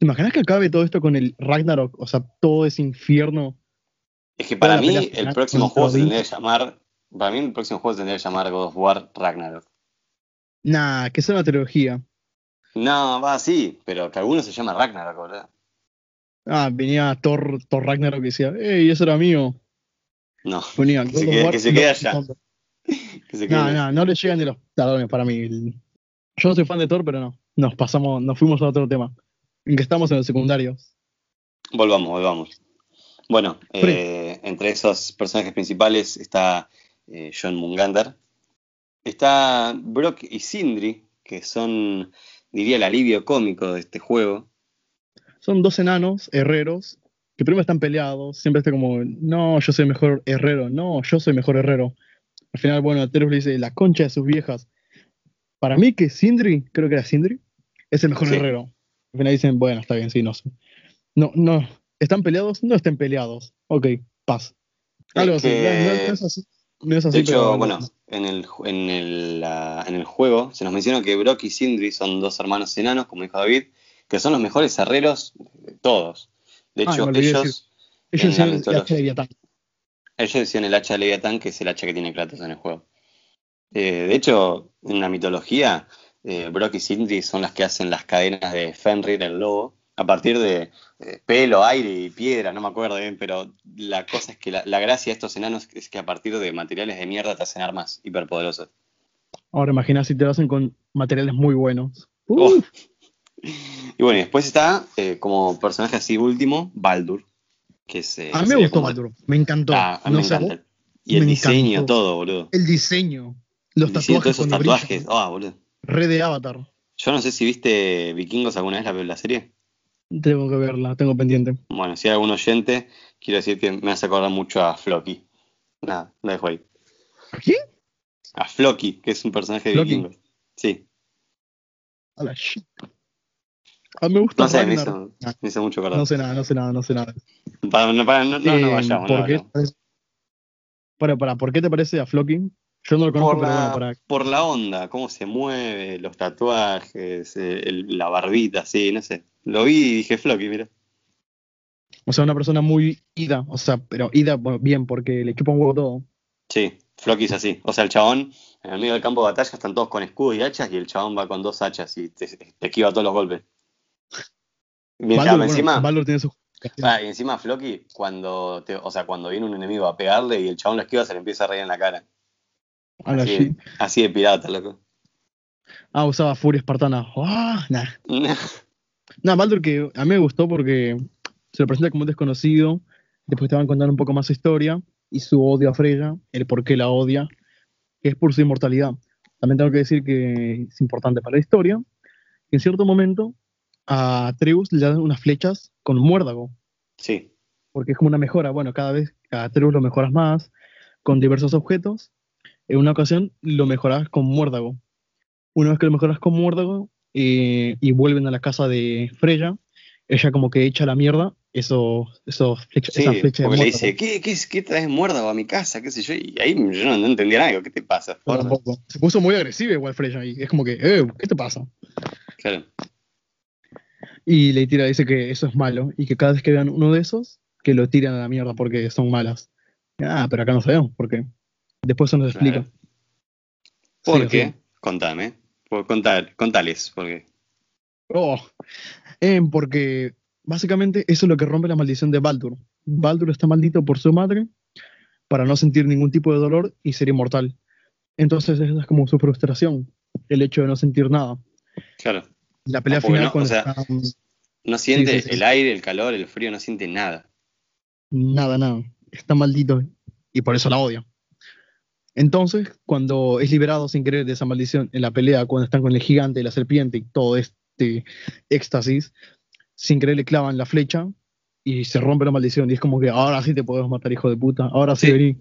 ¿te imaginas que acabe todo esto con el Ragnarok? O sea, todo ese infierno. Es que para mí el final próximo juego se tendría que llamar. Para mí el próximo juego se tendría que llamar God of War Ragnarok. Nah, que sea una trilogía. No, va así, pero que alguno se llama Ragnarok, ¿verdad? Ah, venía Thor, Thor Ragnarok y decía, ¡Ey, eso era mío! No, Ponía Que se quede- War, que se quede no, allá. no, (laughs) que se quede- No, no, no le llegan de los talones para mí. Yo no soy fan de Thor, pero no. Nos pasamos, nos fuimos a otro tema. En que estamos en los secundarios. Volvamos, volvamos. Bueno, eh, entre esos personajes principales está eh, John Mungander. Está Brock y Sindri, que son, diría, el alivio cómico de este juego. Son dos enanos, herreros, que primero están peleados. Siempre está como, no, yo soy mejor herrero. No, yo soy mejor herrero. Al final, bueno, Atreus le dice, la concha de sus viejas. Para mí que Sindri, creo que era Sindri, es el mejor Sí. herrero. Al final dicen, bueno, está bien, sí, no sé. No, no, ¿están peleados? No estén peleados. Ok, paz. Algo Es así. que- No, no- no es así. No es así, De hecho, bueno, en el, en, el, en el juego se nos menciona que Brock y Sindri son dos hermanos enanos, como dijo David, que son los mejores herreros de todos. De Ah, hecho, ellos, Ellos decían el hacha de Leviatán. ellos decían el hacha de Leviatán, que es el hacha que tiene Kratos en el juego. Eh, de hecho, en la mitología, eh, Brock y Sindri son las que hacen las cadenas de Fenrir, el lobo, a partir de eh, pelo, aire y piedra, no me acuerdo bien, pero la cosa es que la, la gracia de estos enanos es que a partir de materiales de mierda te hacen armas hiperpoderosas. Ahora imagina si te lo hacen con materiales muy buenos. Oh. Uf, (laughs) Y bueno, y después está eh, como personaje así último, Baldur, Que es, A mí me gustó como- Baldur, me encantó. Ah, a mí no me encanta. Y el me diseño, encantó. todo, boludo. el diseño, los El diseño de tatuajes todos esos tatuajes. Ah, boludo. Re de Avatar. Yo no sé si viste Vikingos alguna vez la, la serie. Tengo que verla, tengo pendiente. Bueno, si hay algún oyente, quiero decir que me hace acordar mucho a Floki. Nada, lo dejo ahí. ¿Quién? A Floki, que es un personaje de. Vikingos. Sí. A la shit. A mí me gusta No sé, me hizo, Ah, me hizo mucho acordar. No sé nada, no sé nada, no sé nada. Para, no, para- no, no, no Eh, vayamos, no ¿por qué vayamos. parece- Para, para, ¿por qué te parece a Floki? Yo no lo conozco, Por pero bueno, la, para. por la onda, cómo se mueve, los tatuajes, eh, el- la barbita, sí, no sé. Lo vi y dije Floki, mira. O sea, una persona muy ida, o sea, pero ida bueno, bien, porque le chupa un huevo todo. Sí, Floki es así. O sea, el chabón, en el medio del campo de batalla están todos con escudos y hachas y el chabón va con dos hachas y te, te esquiva todos los golpes. Mientras bueno, encima, Baldur tiene su. ah, y encima Floki, cuando te, o sea, cuando viene un enemigo a pegarle y el chabón lo esquiva, se le empieza a reír en la cara. Así, de pirata, loco. Ah, usaba Furia Espartana. Ah, nah. (laughs) Nah, Baldur que a mí me gustó porque se lo presenta como un desconocido, después te van contando un poco más su historia y su odio a Freya, el por qué la odia, que es por su inmortalidad. También tengo que decir que es importante para la historia, que en cierto momento a Atreus le dan unas flechas con muérdago, Sí, porque es como una mejora. Bueno, cada vez a Atreus lo mejoras más con diversos objetos. En una ocasión lo mejoras con muérdago. Una vez que lo mejoras con muérdago eh, y vuelven a la casa de Freya, ella como que echa la mierda esos, esos flechas, sí, esas flechas de porque le dice, ¿qué, qué, qué traes muérdago a mi casa? ¿Qué sé yo? Y ahí yo no, no entendía nada, ¿qué te pasa? Se puso muy agresiva igual Freya y es como que, eh, ¿qué te pasa? Claro. Y le tira, dice que eso es malo y que cada vez que vean uno de esos, que lo tiran a la mierda porque son malas. Ah, pero acá no sabemos por qué. Después se nos explica. Claro. ¿Por Sí, qué? sí. Contame. Por contar, contales, porque. Oh, eh, porque básicamente eso es lo que rompe la maldición de Baldur. Baldur está maldito por su madre para no sentir ningún tipo de dolor y ser inmortal. Entonces esa es como su frustración, el hecho de no sentir nada. Claro. La pelea Ah, final no, o sea, está, No siente sí. el aire, el calor, el frío, no siente nada. nada, nada, está maldito y por eso la odia. Entonces, cuando es liberado sin querer de esa maldición en la pelea, cuando están con el gigante y la serpiente y todo este éxtasis, sin querer le clavan la flecha y se rompe la maldición. Y es como que ahora sí te podemos matar, hijo de puta. Ahora sí, Sí. vení.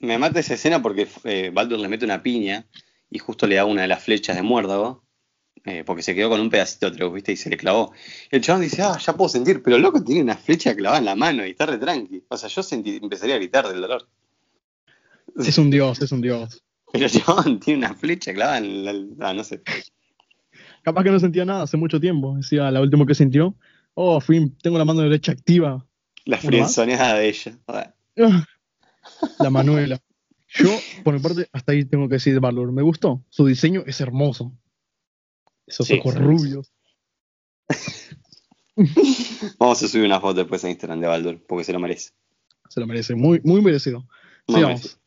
Me mata esa escena porque eh, Baldur le mete una piña y justo le da una de las flechas de muérdago. eh, porque se quedó con un pedacito de ¿viste? Y se le clavó. Y el chabón dice, ah, ya puedo sentir, pero el loco tiene una flecha clavada en la mano y está re tranqui. O sea, yo sentí- empezaría a gritar del dolor. Es un dios, es un dios. Pero chabón (laughs) tiene una flecha clavada en la. ah, no sé. Capaz que no sentía nada hace mucho tiempo. Decía, la última que sintió, oh, fin, tengo la mano derecha activa. La frienzoneada de ella. (laughs) La Manuela. Yo, por mi parte, hasta ahí tengo que decir de Baldur. Me gustó. Su diseño es hermoso. Esos Sí, ojos sí. rubios. (laughs) Vamos a subir una foto después a Instagram de Baldur, porque se lo merece. Se lo merece. Muy, muy merecido. Sigamos.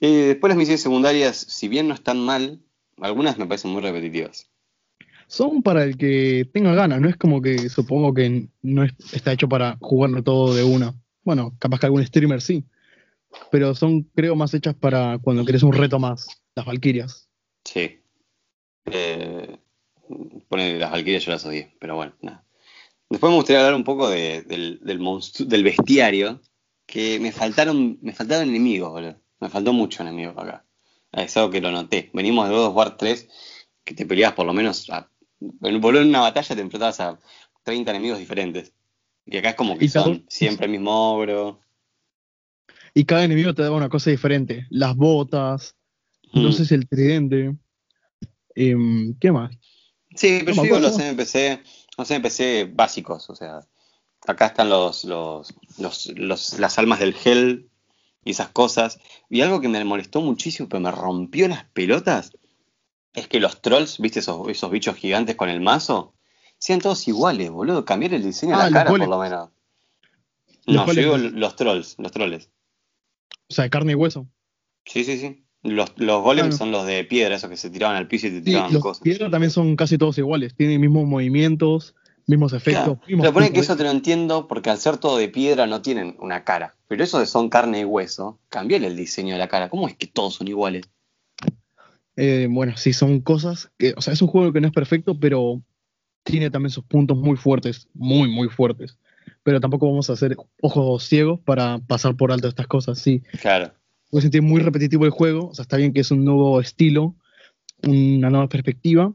Eh, después las misiones secundarias, si bien no están mal, algunas me parecen muy repetitivas. Son para el que tenga ganas. No es como que supongo que no es- está hecho para jugarlo todo de una. Bueno, capaz que algún streamer sí. Pero son, creo, más hechas para cuando querés un reto más. Las Valkyrias. Sí. Eh, pone las Valkyrias yo las odié, pero bueno, nada. Después me gustaría hablar un poco de- del, del, del bestiario, que me faltaron, me faltaron enemigos, boludo. Me faltó mucho enemigo acá. Es algo que lo noté. Venimos de God of War 3, que te peleabas por lo menos a, en, una batalla te enfrentabas a 30 enemigos diferentes. Y acá es como que cada- son siempre el mismo ogro. Y cada enemigo te daba una cosa diferente. Las botas, no Mm. sé si el tridente. Em, ¿Qué más? Sí, pero yo digo los NPC, los NPC básicos, o sea, acá están los, los, los, los- las almas del Hell y esas cosas. Y algo que me molestó muchísimo, pero me rompió las pelotas, es que los trolls, viste esos, esos bichos gigantes con el mazo, sean todos iguales, boludo, cambiar el diseño de Ah, la los cara por lo menos. Los No, yo digo los trolls, los troles. O sea, carne y hueso. Sí, sí, sí. Los, los golems son los de piedra, esos que se tiraban al piso y te Sí, tiraban los cosas. piedras también son casi todos iguales. Tienen mismos movimientos, mismos efectos. Claro, mismos tipos que eso te lo entiendo porque al ser todo de piedra no tienen una cara. Pero eso de son carne y hueso, cambiale el diseño de la cara. ¿Cómo es que todos son iguales? Eh, bueno, sí, son cosas que, o sea, es un juego que no es perfecto, pero tiene también sus puntos muy fuertes, muy, muy fuertes. Pero tampoco vamos a hacer ojos ciegos para pasar por alto estas cosas, sí. Claro. Puede sentir muy repetitivo el juego, o sea, está bien que es un nuevo estilo, una nueva perspectiva,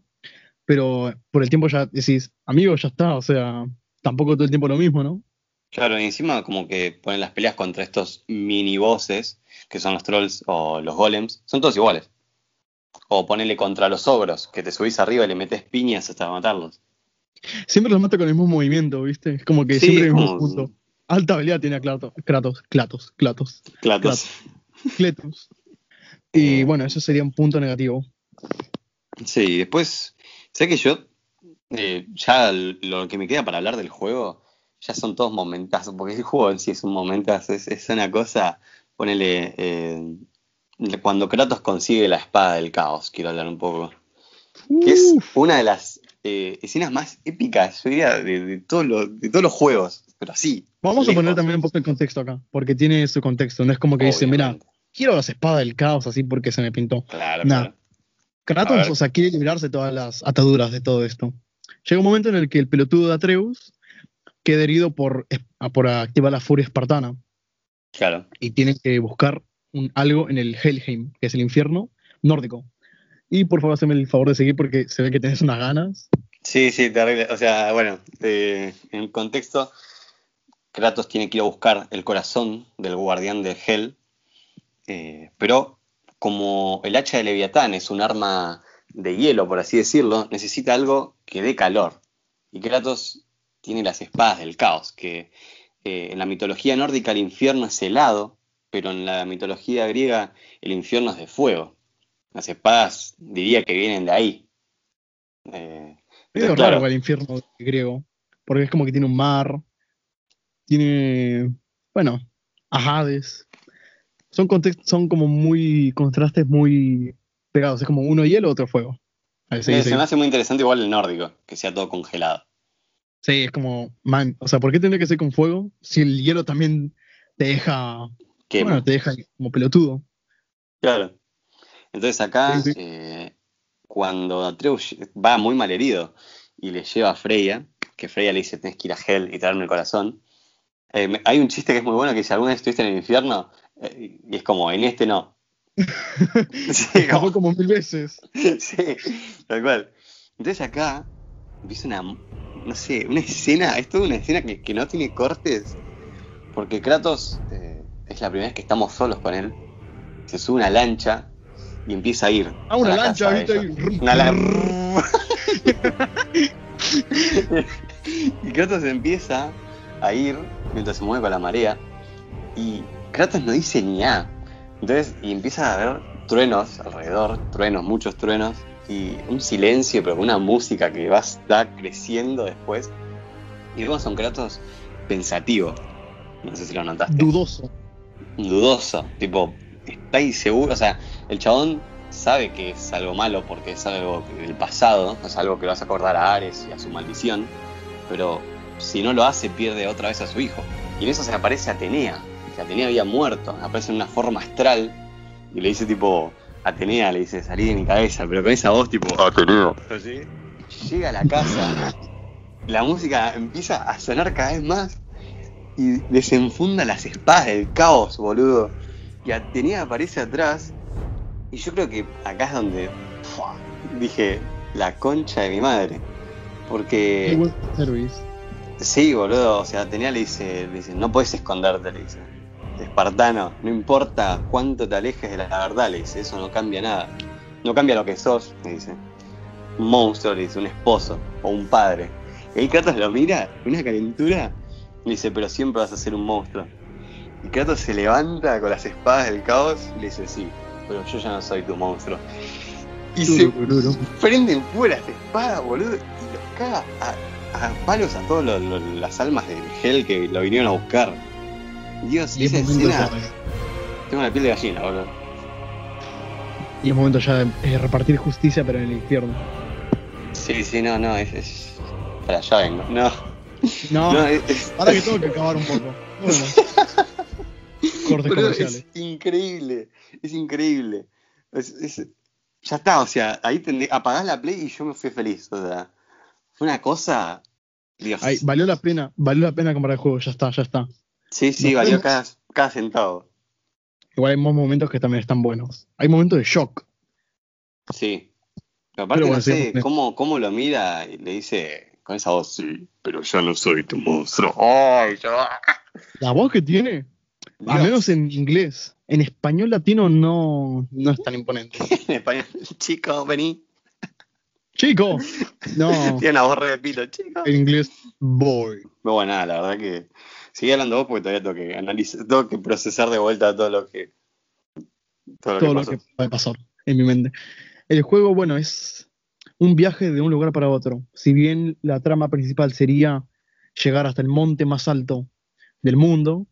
pero por el tiempo ya decís, amigo, ya está, o sea, tampoco todo el tiempo lo mismo, ¿no? Claro, y encima como que ponen las peleas contra estos mini bosses, que son los trolls o los golems, son todos iguales. O ponele contra los ogros, que te subís arriba y le metes piñas hasta matarlos. Siempre los mata con el mismo movimiento, ¿viste? Es como que Sí, siempre el mismo como- punto. Alta habilidad tiene Kratos, Kratos, Kratos, Kratos, Clatos. Kletus. Y Eh. bueno, eso sería un punto negativo. Sí, después, sé que yo, eh, ya lo que me queda para hablar del juego, ya son todos momentazos, porque el juego en sí es un momentazo, es, es una cosa, ponele, eh, cuando Kratos consigue la espada del caos, quiero hablar un poco, que es una de las eh, escenas más épicas, yo diría, de, de todos los, de todos los juegos, pero así. Vamos a poner también un poco el contexto acá, porque tiene su contexto. No es como que dice, mira, obviamente. quiero las espadas del caos así porque se me pintó. Claro, Nah. claro. Kratos, o sea, quiere librarse de todas las ataduras de todo esto. Llega un momento en el que el pelotudo de Atreus queda herido por, por activar la furia espartana Claro. y tiene que buscar un, algo en el Helheim, que es el infierno nórdico. Y por favor, haceme el favor de seguir porque se ve que tenés unas ganas. Sí, sí, terrible. O sea, bueno, eh, en contexto, Kratos tiene que ir a buscar el corazón del guardián de Hel, eh, pero como el hacha de Leviatán es un arma de hielo, por así decirlo, necesita algo que dé calor. Y Kratos tiene las espadas del caos, que eh, en la mitología nórdica el infierno es helado, pero en la mitología griega el infierno es de fuego. Las espadas diría que vienen de ahí. Eh, Es raro claro, el infierno griego, porque es como que tiene un mar, tiene, bueno, a Hades. Son, como muy contrastes muy pegados, es como uno hielo, otro fuego. Ahí sí, Eh, se me hace muy interesante igual el nórdico, que sea todo congelado. Sí, es como, man, o sea, ¿por qué tendría que ser con fuego si el hielo también te deja, Quema. bueno, te deja como pelotudo? Claro. Entonces acá, Sí, sí. eh, cuando Atreus va muy mal herido y le lleva a Freya, que Freya le dice, tenés que ir a Hel y traerme el corazón, eh, hay un chiste que es muy bueno, que si alguna vez estuviste en el infierno, y es como, en este no. (laughs) sí, como- como mil veces. (laughs) sí, tal cual. Entonces acá empieza una, no sé, una escena, es toda una escena que, que no tiene cortes, porque Kratos eh, es la primera vez que estamos solos con él, se sube a una lancha y empieza a ir. Ah, una a la lancha, ¿viste? ellos. Una lan- (laughs) y Kratos empieza a ir mientras se mueve con la marea y Kratos no dice ni nada. Entonces, y empieza a haber truenos alrededor, truenos, muchos truenos, y un silencio, pero una música que va a estar creciendo después. Y vemos a un Kratos pensativo. No sé si lo notaste. Dudoso. Dudoso. Tipo, está inseguro. O sea, el chabón sabe que es algo malo porque es algo del pasado, es algo que vas a acordar a Ares y a su maldición. Pero si no lo hace, pierde otra vez a su hijo. Y en eso se aparece Atenea. Que Atenea había muerto. Aparece en una forma astral. Y le dice tipo, Atenea, le dice, salí de mi cabeza. Pero con esa voz tipo, Atenea. Así. Llega a la casa. La música empieza a sonar cada vez más. Y desenfunda las espadas del caos, boludo. Y Atenea aparece atrás. Y yo creo que acá es donde ¡fua! dije, la concha de mi madre. Porque service. Sí, boludo, o sea, Atenea le dice, le dice, no puedes esconderte, le dice. Espartano, no importa cuánto te alejes de la verdad, le dice, eso no cambia nada. No cambia lo que sos, le dice. Un monstruo, le dice, un esposo o un padre. Y ahí Kratos lo mira, una calentura, le dice, pero siempre vas a ser un monstruo. Y Kratos se levanta con las espadas del caos y le dice, sí, pero yo ya no soy tu monstruo. Y se prenden fuera las espadas, boludo, y los caga a, a palos a todas las almas del Hell que lo vinieron a buscar. Dios, Y es esa momento escena. ya- Tengo la piel de gallina, boludo. y es momento ya de eh, repartir justicia, pero en el infierno. Sí, sí, no, no, es, es Para allá vengo. No. No, no es, es- ahora que tengo que acabar un poco. Bueno. (laughs) Cortes Pero comerciales. es increíble, es increíble. Es- es- ya está, o sea, ahí tendré, apagás la play y yo me fui feliz. O sea, fue una cosa. Dios. Ahí, valió la pena, valió la pena comprar el juego, ya está, ya está. Sí, sí, nos valió cada, cada centavo. Igual hay más momentos que también están buenos. Hay momentos de shock. Sí. Pero aparte, Pero bueno, no sé sigamos. cómo, cómo lo mira y le dice con esa voz, sí, pero yo no soy tu monstruo. ¡Ay, yo! La voz que tiene, al menos en inglés. En español latino no, no es tan imponente. (laughs) En español, chico, vení. Chico, no, (laughs) Tiene una voz re de pito, chico. en inglés, boy. No, bueno, nada, la verdad que sigue hablando vos porque todavía tengo que analizar, tengo que procesar de vuelta todo lo que todo lo que lo pasó. que puede pasar en mi mente. El juego, bueno, es un viaje de un lugar para otro. Si bien la trama principal sería llegar hasta el monte más alto del mundo,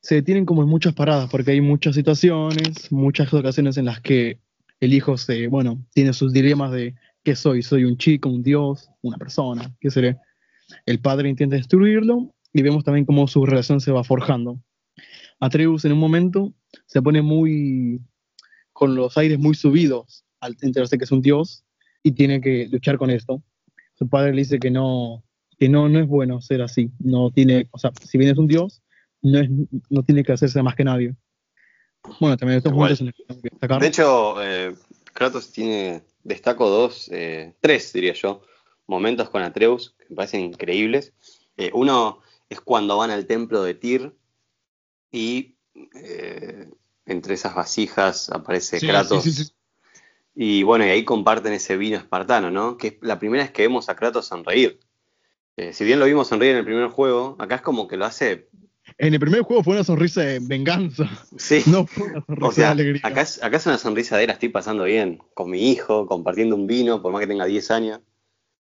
se detienen como en muchas paradas, porque hay muchas situaciones, muchas ocasiones en las que el hijo se, bueno, tiene sus dilemas de qué soy, soy un chico, un dios, una persona, qué seré. El padre intenta destruirlo y vemos también cómo su relación se va forjando. Atreus en un momento se pone muy con los aires muy subidos al enterarse que es un dios y tiene que luchar con esto. Su padre le dice que no, que no, no es bueno ser así. No tiene, o sea, si bien es un dios, no, es, no tiene que hacerse más que nadie. Bueno, también estos momentos en que destacar. De hecho, eh, Kratos tiene, destaco dos, eh, tres diría yo, momentos con Atreus que me parecen increíbles. Eh, uno es cuando van al templo de Tyr y eh, entre esas vasijas aparece Sí, Kratos. sí, sí, sí. Y bueno, y ahí comparten ese vino espartano, ¿no? Que es la primera vez que vemos a Kratos sonreír. Eh, si bien lo vimos sonreír en el primer juego, acá es como que lo hace. En el primer juego fue una sonrisa de venganza, Sí. (laughs) no fue una sonrisa o sea, de alegría. acá es, acá es una sonrisa de la estoy pasando bien, con mi hijo, compartiendo un vino, por más que tenga 10 años.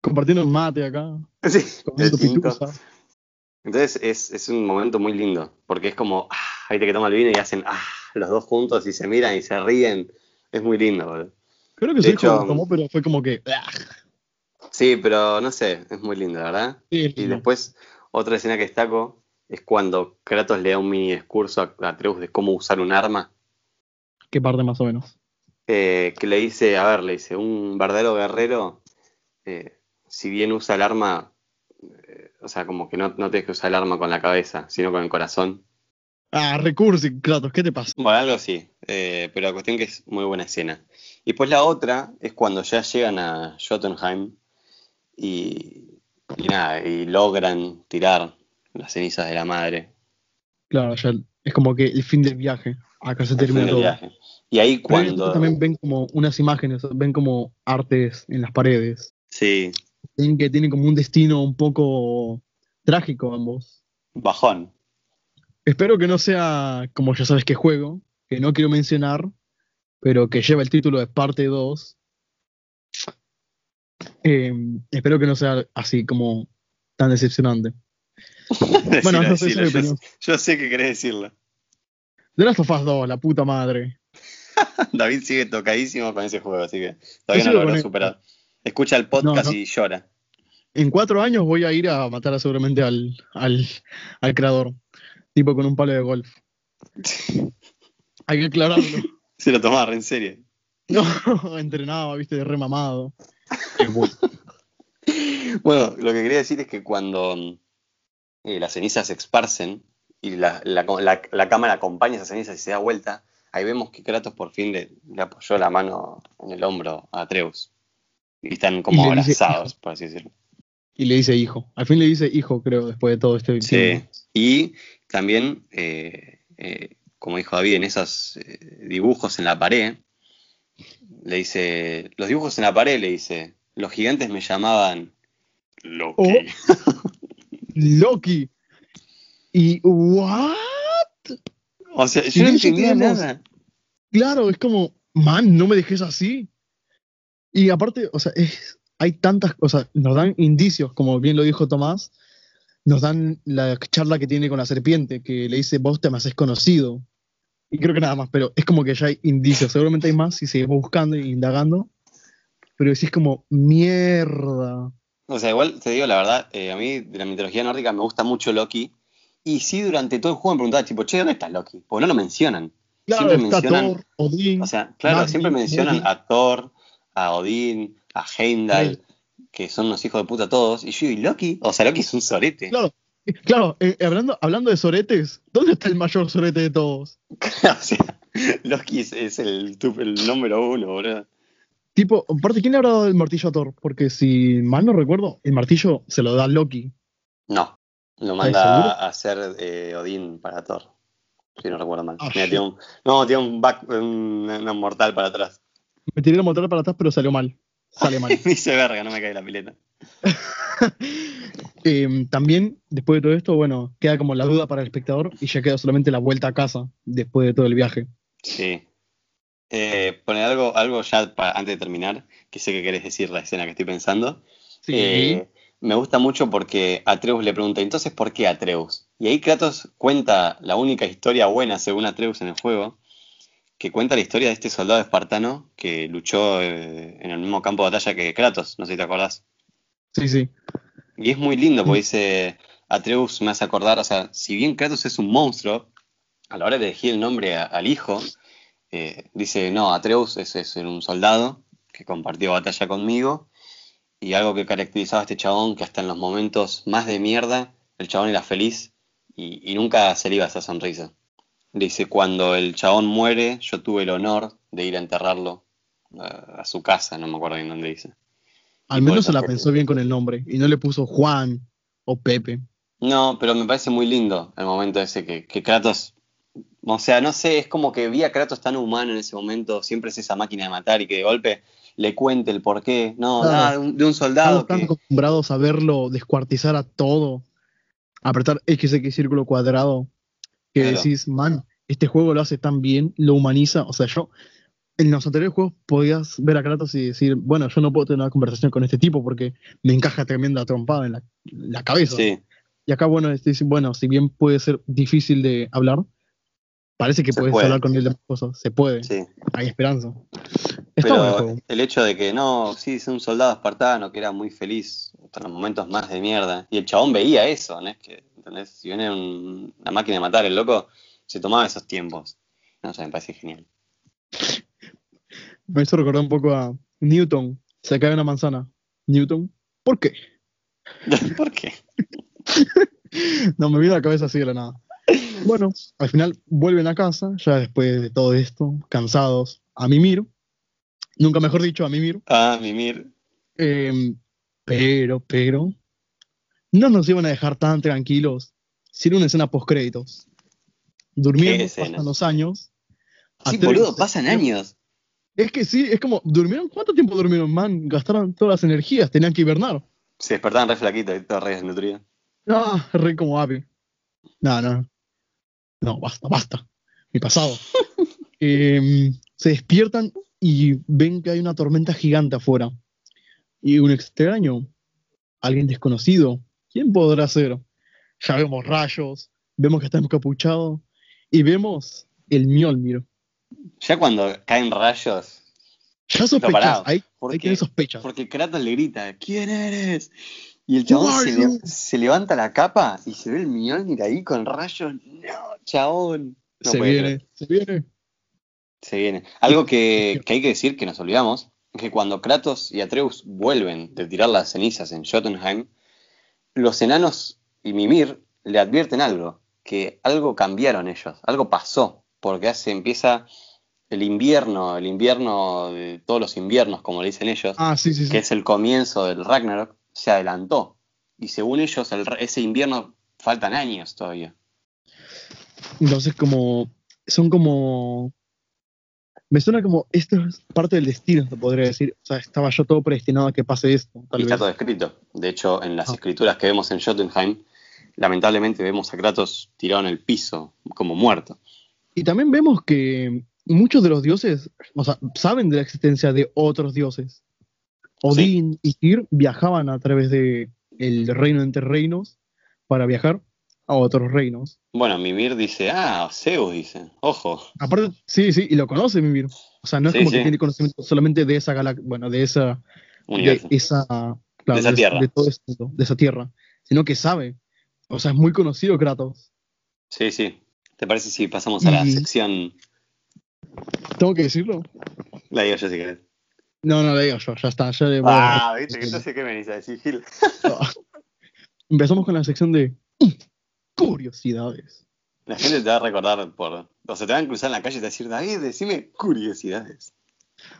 Compartiendo un mate acá, Sí. Entonces es, es un momento muy lindo, porque es como, ah, viste que toma el vino y hacen, ah, los dos juntos y se miran y se ríen. Es muy lindo, boludo. Creo que De hijo hecho, tomó, pero fue como que. "Ah". Sí, pero no sé, es muy lindo, ¿verdad? Sí, Y lindo. después, otra escena que destaco es cuando Kratos le da un mini discurso a Atreus de cómo usar un arma. ¿Qué parte más o menos? eh, que le dice, a ver, le dice, un verdadero guerrero, eh, si bien usa el arma, o sea, como que no, no tienes que usar el arma con la cabeza, sino con el corazón. Ah, recursi, Kratos, ¿qué te pasa? Bueno, algo así, eh, pero la cuestión que es muy buena escena. Y pues la otra es cuando ya llegan a Jotunheim y, y nada, y logran tirar las cenizas de la madre. Claro, ya es como que el fin del viaje. Acá se fin termina del todo. viaje. Y ahí Pero cuando... también ven como unas imágenes, ven como artes en las paredes. Sí, que tienen como un destino un poco trágico ambos. bajón. Espero que no sea como ya sabes qué juego, que no quiero mencionar, pero que lleva el título de parte 2. Eh, espero que no sea así como tan decepcionante. (laughs) Bueno, no sé decilo, yo, sé que querés decirlo. The Last of Us 2, la puta madre. (laughs) David sigue tocadísimo con ese juego, así que todavía Yo no lo él. superar. Escucha el podcast No, no. y llora. En cuatro años voy a ir a matar a seguramente al, al, al creador, tipo con un palo de golf. Hay que aclararlo. (laughs) Se lo tomaba re en serio. No, (laughs) entrenaba, viste, de remamado. Bueno. Lo que quería decir es que cuando eh, las cenizas se esparcen y la, la- la- la cámara acompaña esas cenizas y se da vuelta, ahí vemos que Kratos por fin le, le apoyó la mano en el hombro a Atreus. Y están como Y le dice, abrazados, por así decirlo. Y le dice hijo. Al fin le dice hijo, creo, después de todo este Sí. tiempo. Y también, eh, eh, como dijo David, en esos eh, dibujos en la pared, le dice, los dibujos en la pared, le dice, los gigantes me llamaban Loki. Oh. (laughs) Loki. Y ¿what? O sea, yo no entendía nada. Claro, es como, man, no me dejes así. Y aparte, o sea, es, hay tantas cosas, nos dan indicios, como bien lo dijo Tomás, nos dan la charla que tiene con la serpiente, que le dice, vos te me haces conocido. Y creo que nada más, pero es como que ya hay indicios, seguramente hay más si seguimos buscando e indagando, pero es como, mierda. O sea, igual te digo la verdad, eh, a mí de la mitología nórdica me gusta mucho Loki. Y sí, durante todo el juego me preguntaba, tipo, che, ¿dónde está Loki? Porque no lo mencionan. Claro, siempre está mencionan, Thor, Odín. o sea, claro, siempre mencionan Odín. a Thor, a Odín, a Heimdall, que son unos hijos de puta todos. Y yo, ¿y Loki? O sea, Loki es un sorete. Claro, claro eh, hablando, hablando de soretes, ¿dónde está el mayor sorete de todos? (laughs) o sea, Loki es, es el, número uno, boludo. Tipo, aparte, ¿quién le habrá dado el martillo a Thor? Porque si mal no recuerdo, el martillo se lo da Loki. No, lo ¿Estás manda a hacer eh, Odín para Thor. Si no recuerdo mal. Ah, Mira, tiene un, no, tiene un back, un, un mortal para atrás. Me tiré la motor para atrás, pero salió mal. Sale mal. (laughs) Dice verga, no me cae la pileta. (laughs) Eh, también, después de todo esto, bueno, queda como la duda para el espectador y ya queda solamente la vuelta a casa después de todo el viaje. Sí. Eh, poner algo, algo ya para, antes de terminar, que sé que querés decir la escena que estoy pensando. Sí. Eh, me gusta mucho porque Atreus le pregunta, entonces, ¿por qué Atreus? Y ahí Kratos cuenta la única historia buena, según Atreus en el juego, que cuenta la historia de este soldado espartano que luchó eh, en el mismo campo de batalla que Kratos, no sé si te acordás. sí, sí. Y es muy lindo porque dice, Atreus me hace acordar, o sea, si bien Kratos es un monstruo, a la hora de elegir el nombre a- al hijo, eh, dice, no, Atreus es, es un soldado que compartió batalla conmigo y algo que caracterizaba a este chabón, que hasta en los momentos más de mierda, el chabón era feliz y, y nunca se le iba esa sonrisa. Dice, cuando el chabón muere, yo tuve el honor de ir a enterrarlo eh, a su casa, no me acuerdo bien dónde dice. Al Y menos se la fue- pensó bien con el nombre y no le puso Juan o Pepe. No, pero me parece muy lindo el momento ese que, que Kratos, o sea, no sé, es como que vi a Kratos tan humano en ese momento, siempre es esa máquina de matar y que de golpe le cuente el porqué, no, Claro. nada, de un, de un soldado Estamos tan que... acostumbrados a verlo descuartizar a todo, apretar XX círculo cuadrado, que Claro. decís, man, este juego lo hace tan bien, lo humaniza. O sea, yo en los anteriores juegos podías ver a Kratos y decir, bueno, yo no puedo tener una conversación con este tipo porque me encaja tremenda trompada en la, la cabeza. Sí, Y acá, bueno, es decir, bueno, si bien puede ser difícil de hablar, parece que Se puedes puede. hablar con él de cosas. Se puede, sí. hay esperanza. Está Pero juego. el hecho de que no, sí, es un soldado espartano que era muy feliz hasta los momentos más de mierda. Y el chabón veía eso, ¿no? Es que, ¿entendés? Si viene un- una máquina de matar, el loco se tomaba esos tiempos. No sé, me parece genial. Me hizo recordar un poco a Newton. Se cae una manzana. Newton, ¿por qué? (laughs) ¿Por qué? (laughs) No, me vino a la cabeza así de la nada. Bueno, al final vuelven a casa, ya después de todo esto, cansados, a mimir. Nunca mejor dicho, a mimir. Ah, Mimir. Eh, pero, pero, no nos iban a dejar tan tranquilos sin una escena post créditos. Durmiendo, ¿Qué escena? pasan los años. Sí, Atreus boludo, pasan años. Es que sí, es como, ¿durmieron? ¿Cuánto tiempo durmieron, man? Gastaron todas las energías, tenían que hibernar. Se despertaban re flaquitos y todo re desnutridos. Ah, re como ave. No, no. No, basta, basta. Mi pasado. (laughs) Em, se despiertan y ven que hay una tormenta gigante afuera. Y un extraño, alguien desconocido. ¿Quién podrá ser? Ya vemos rayos, vemos que está encapuchado y vemos el Mjolnir. Ya cuando caen rayos, Ya sospechas, ahí, ¿Por ahí qué? tienes sospechas. porque Kratos le grita, ¿quién eres? Y el chabón se, le- you? se levanta la capa y se ve el Mjolnir ahí con rayos. No, chabón. No se viene, creer. se viene. Se viene. Algo que, (laughs) que hay que decir que nos olvidamos, es que cuando Kratos y Atreus vuelven de tirar las cenizas en Jotunheim, los enanos y Mimir le advierten algo, que algo cambiaron ellos, algo pasó, porque hace, empieza el invierno, el invierno de todos los inviernos, como le dicen ellos, Ah, sí, sí, sí. que es el comienzo del Ragnarok, se adelantó. Y según ellos, el- ese invierno faltan años todavía. Entonces, como. Son como. Me suena como. Esto es parte del destino, se podría decir. O sea, estaba yo todo predestinado a que pase esto. Tal Y está vez. todo escrito. De hecho, en las Ah. escrituras que vemos en Jotunheim, lamentablemente vemos a Kratos tirado en el piso, como muerto. Y también vemos que muchos de los dioses, o sea, saben de la existencia de otros dioses. Odín y Tyr viajaban a través de el reino entre reinos para viajar a otros reinos. Bueno, Mimir dice, ah, Zeus dice, ojo. Aparte, sí, sí, y lo conoce Mimir. O sea, no es Sí, como sí. que tiene conocimiento solamente de esa galaxia, bueno, de esa, de esa claro, de esa tierra. de todo esto, de esa tierra, sino que sabe. O sea, es muy conocido Kratos. Sí, sí. ¿Te parece si pasamos a la Y- sección? ¿Tengo que decirlo? La digo yo si querés. No, no, lo digo yo, ya está. Ya le voy Ah, viste que no sé qué venís a decir, Gil. (laughs) Empezamos con la sección de curiosidades. La gente te va a recordar por. O sea, te van a cruzar en la calle y te va a decir, David, decime curiosidades.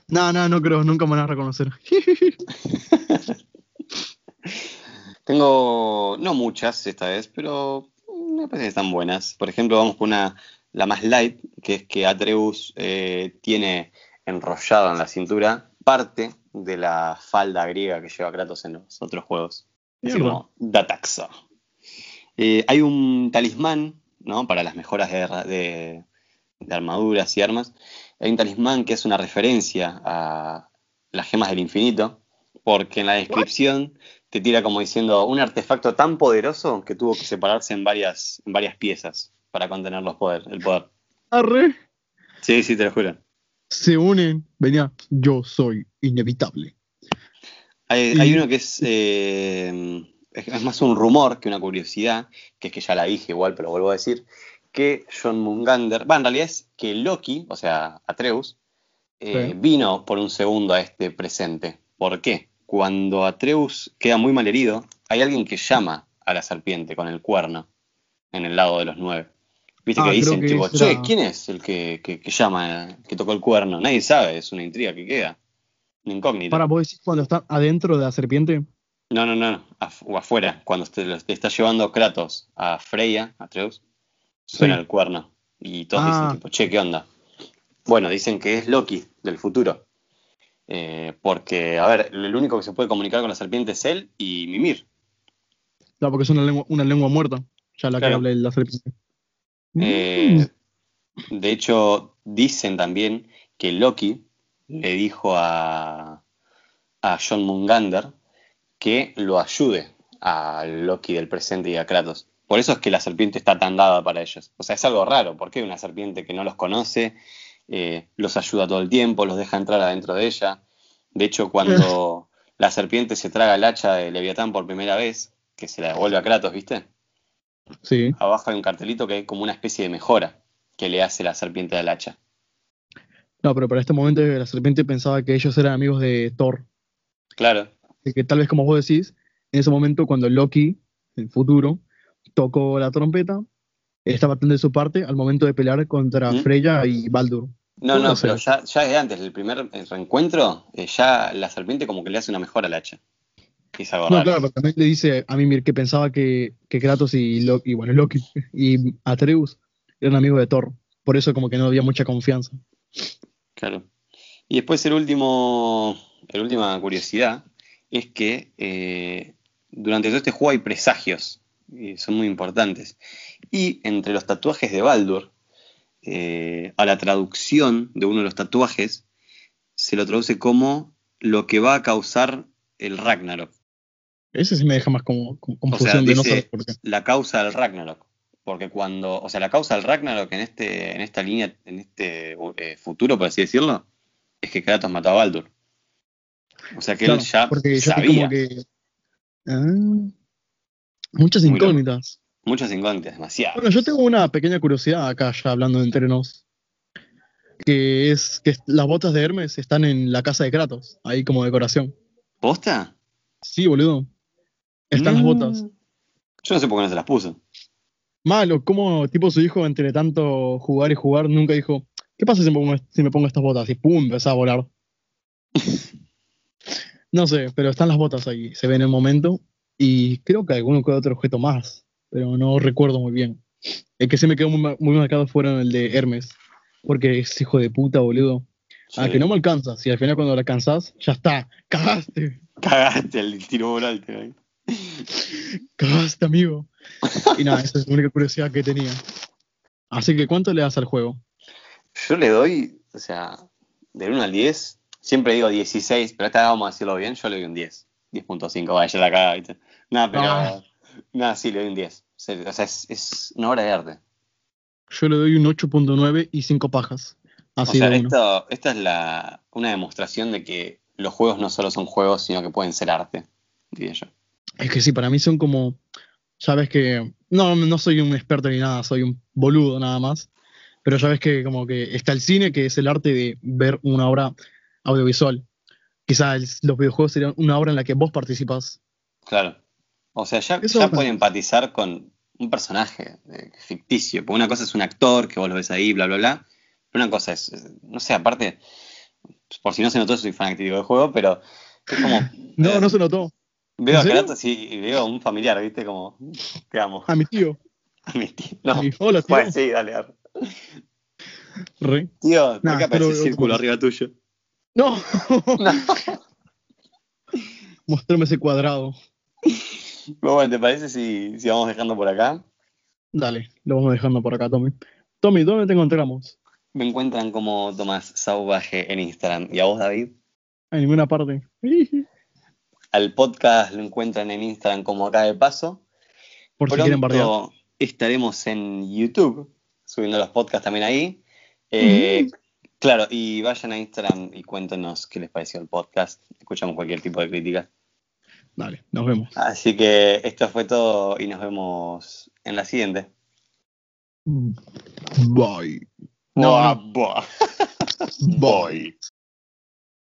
No, no, no creo, nunca me van a reconocer. (laughs) Tengo, no muchas esta vez, pero me parece que están buenas. Por ejemplo, vamos con una, la más light, que es que Atreus eh, tiene enrollado en la cintura parte de la falda griega que lleva Kratos en los otros juegos. Así como Dataxa. Eh, hay un talismán, ¿no? Para las mejoras de, de- de armaduras y armas. Hay un talismán que es una referencia a las gemas del infinito, porque en la descripción te tira como diciendo un artefacto tan poderoso que tuvo que separarse en varias, en varias piezas para contener los poder, el poder. Arre, Sí, sí, te lo juro. se unen. Venía, yo soy inevitable. Hay, Y- hay uno que es, eh, es, más un rumor que una curiosidad, que es que ya la dije igual, pero vuelvo a decir, que John Mungander, va, en realidad es que Loki, o sea, Atreus, eh, Sí. vino por un segundo a este presente. ¿Por qué? Cuando Atreus queda muy mal herido, hay alguien que llama a la serpiente con el cuerno en el lado de los nueve. Viste Ah, que dicen, que tipo, che, ¿quién es el que, que- que llama, que tocó el cuerno? Nadie sabe, es una intriga que queda. Una incógnita. Para, vos decís cuando está adentro de la serpiente. No, no, no, af- o afuera, cuando te, te está llevando Kratos a Freya, a Atreus, suena Sí. el cuerno. Y todos Ah. dicen, tipo, che, ¿qué onda? Bueno, dicen que es Loki del futuro. Eh, porque, a ver, el único que se puede comunicar con la serpiente es él y Mimir. Claro, porque es una lengua, una lengua muerta. Ya la Claro. que habla la serpiente. Eh, de hecho, dicen también que Loki le dijo a, a John Mungander que lo ayude a Loki del presente y a Kratos. Por eso es que la serpiente está tan dada para ellos. O sea, es algo raro. ¿Por qué una serpiente que no los conoce eh, los ayuda todo el tiempo, los deja entrar adentro de ella? De hecho, cuando (laughs) la serpiente se traga el hacha de Leviatán por primera vez, que se la devuelve a Kratos, ¿viste? Sí. abajo hay un cartelito que es como una especie de mejora que le hace la serpiente al hacha. No, pero para este momento la serpiente pensaba que ellos eran amigos de Thor. Claro, Y que tal vez, como vos decís, en ese momento cuando Loki, el futuro, tocó la trompeta, estaba tan de su parte al momento de pelear contra ¿Mm? Freya y Baldur. no, no, pero ya, ya antes del primer eh, reencuentro, eh, ya la serpiente como que le hace una mejora al hacha. Y es algo No, raro. claro, pero también le dice a Mimir que pensaba que, que Kratos y Loki, bueno, Loki (laughs) y Atreus eran amigos de Thor. Por eso como que no había mucha confianza. Claro. Y después el último, la última curiosidad es que eh, durante todo este juego hay presagios, y son muy importantes. Y entre los tatuajes de Baldur, eh, a la traducción de uno de los tatuajes, se lo traduce como lo que va a causar el Ragnarok. Ese sí me deja más como, como O sea, confusión de no dice saber por qué. la causa del Ragnarok. Porque cuando, o sea, la causa del Ragnarok en este, en esta línea, en este eh, futuro, por así decirlo, es que Kratos mató a Baldur. O sea que Claro, él ya porque yo sabía como que... Ah, muchas incógnitas. muchas incógnitas, demasiado. Bueno, yo tengo una pequeña curiosidad acá, ya hablando entre nos. Que es que las botas de Hermes están en la casa de Kratos, ahí como decoración. ¿Posta? Sí, boludo. Están las Mm. botas. Yo no sé por qué no se las puso. Malo, como tipo su hijo, entre tanto jugar y jugar, nunca dijo, ¿qué pasa si me pongo, si me pongo estas botas? Y pum, empezaba a volar. (laughs) no sé, pero están las botas ahí, se ve en el momento. Y creo que alguno que otro objeto más, pero no recuerdo muy bien. El que se me quedó muy, muy marcado fueron el de Hermes, porque es hijo de puta, boludo. A Sí. que no me alcanzas, y al final cuando lo alcanzás, ya está, cagaste, Cagaste el tiro volante. ahí. cagaste, amigo. Y nada, esa es la única curiosidad que tenía. Así que, ¿cuánto le das al juego? Yo le doy, o sea, del 1 al 10, siempre digo 16, pero esta vez vamos a decirlo bien, yo le doy un 10. 10.5, vaya la cagada, ¿viste? Nada, pero. Ah. Nada, sí, le doy un 10. O sea, es, es una obra de arte. Yo le doy un 8.9 y 5 pajas. O Así sea, de uno. esto, esta es la, una demostración de que los juegos no solo son juegos, sino que pueden ser arte. diría yo. Es que sí, para mí son como. Ya ves que. No, no soy un experto ni nada, soy un boludo nada más. Pero ya ves que como que está el cine, que es el arte de ver una obra audiovisual. Quizás los videojuegos serían una obra en la que vos participás. Claro. O sea, ya, Eso- ya puede empatizar con un personaje eh, ficticio. Porque una cosa es un actor que vos lo ves ahí, bla, bla, bla. Pero una cosa es, es- no sé, aparte, por si no se notó, soy fanático del juego, pero es como. (laughs) No, eh, no se notó. Veo a. Kratos y, veo a un familiar, ¿viste? Como, te amo. A mi tío. (laughs) A mi tío. No. A mi- Hola, tío. Bueno, sí, dale. Re. Tío, ¿por Nah, qué aparece pero- el círculo arriba tuyo? No. No. (laughs) Mostrame ese cuadrado. Bueno, ¿te parece si, si vamos dejando por acá? Dale, lo vamos dejando por acá, Tommy. Tommy, ¿dónde te encontramos? Me encuentran como Tomás Sauvaje en Instagram. ¿Y a vos, David? En ninguna parte. (laughs) Al podcast lo encuentran en Instagram como acá de paso. Por si quieren bardear. Pronto estaremos en YouTube, subiendo los podcasts también ahí. Eh, Claro, y vayan a Instagram y cuéntenos qué les pareció el podcast. Escuchamos cualquier tipo de crítica. Dale, nos vemos. Así que esto fue todo y nos vemos en la siguiente. Bye. No, buah. Bye.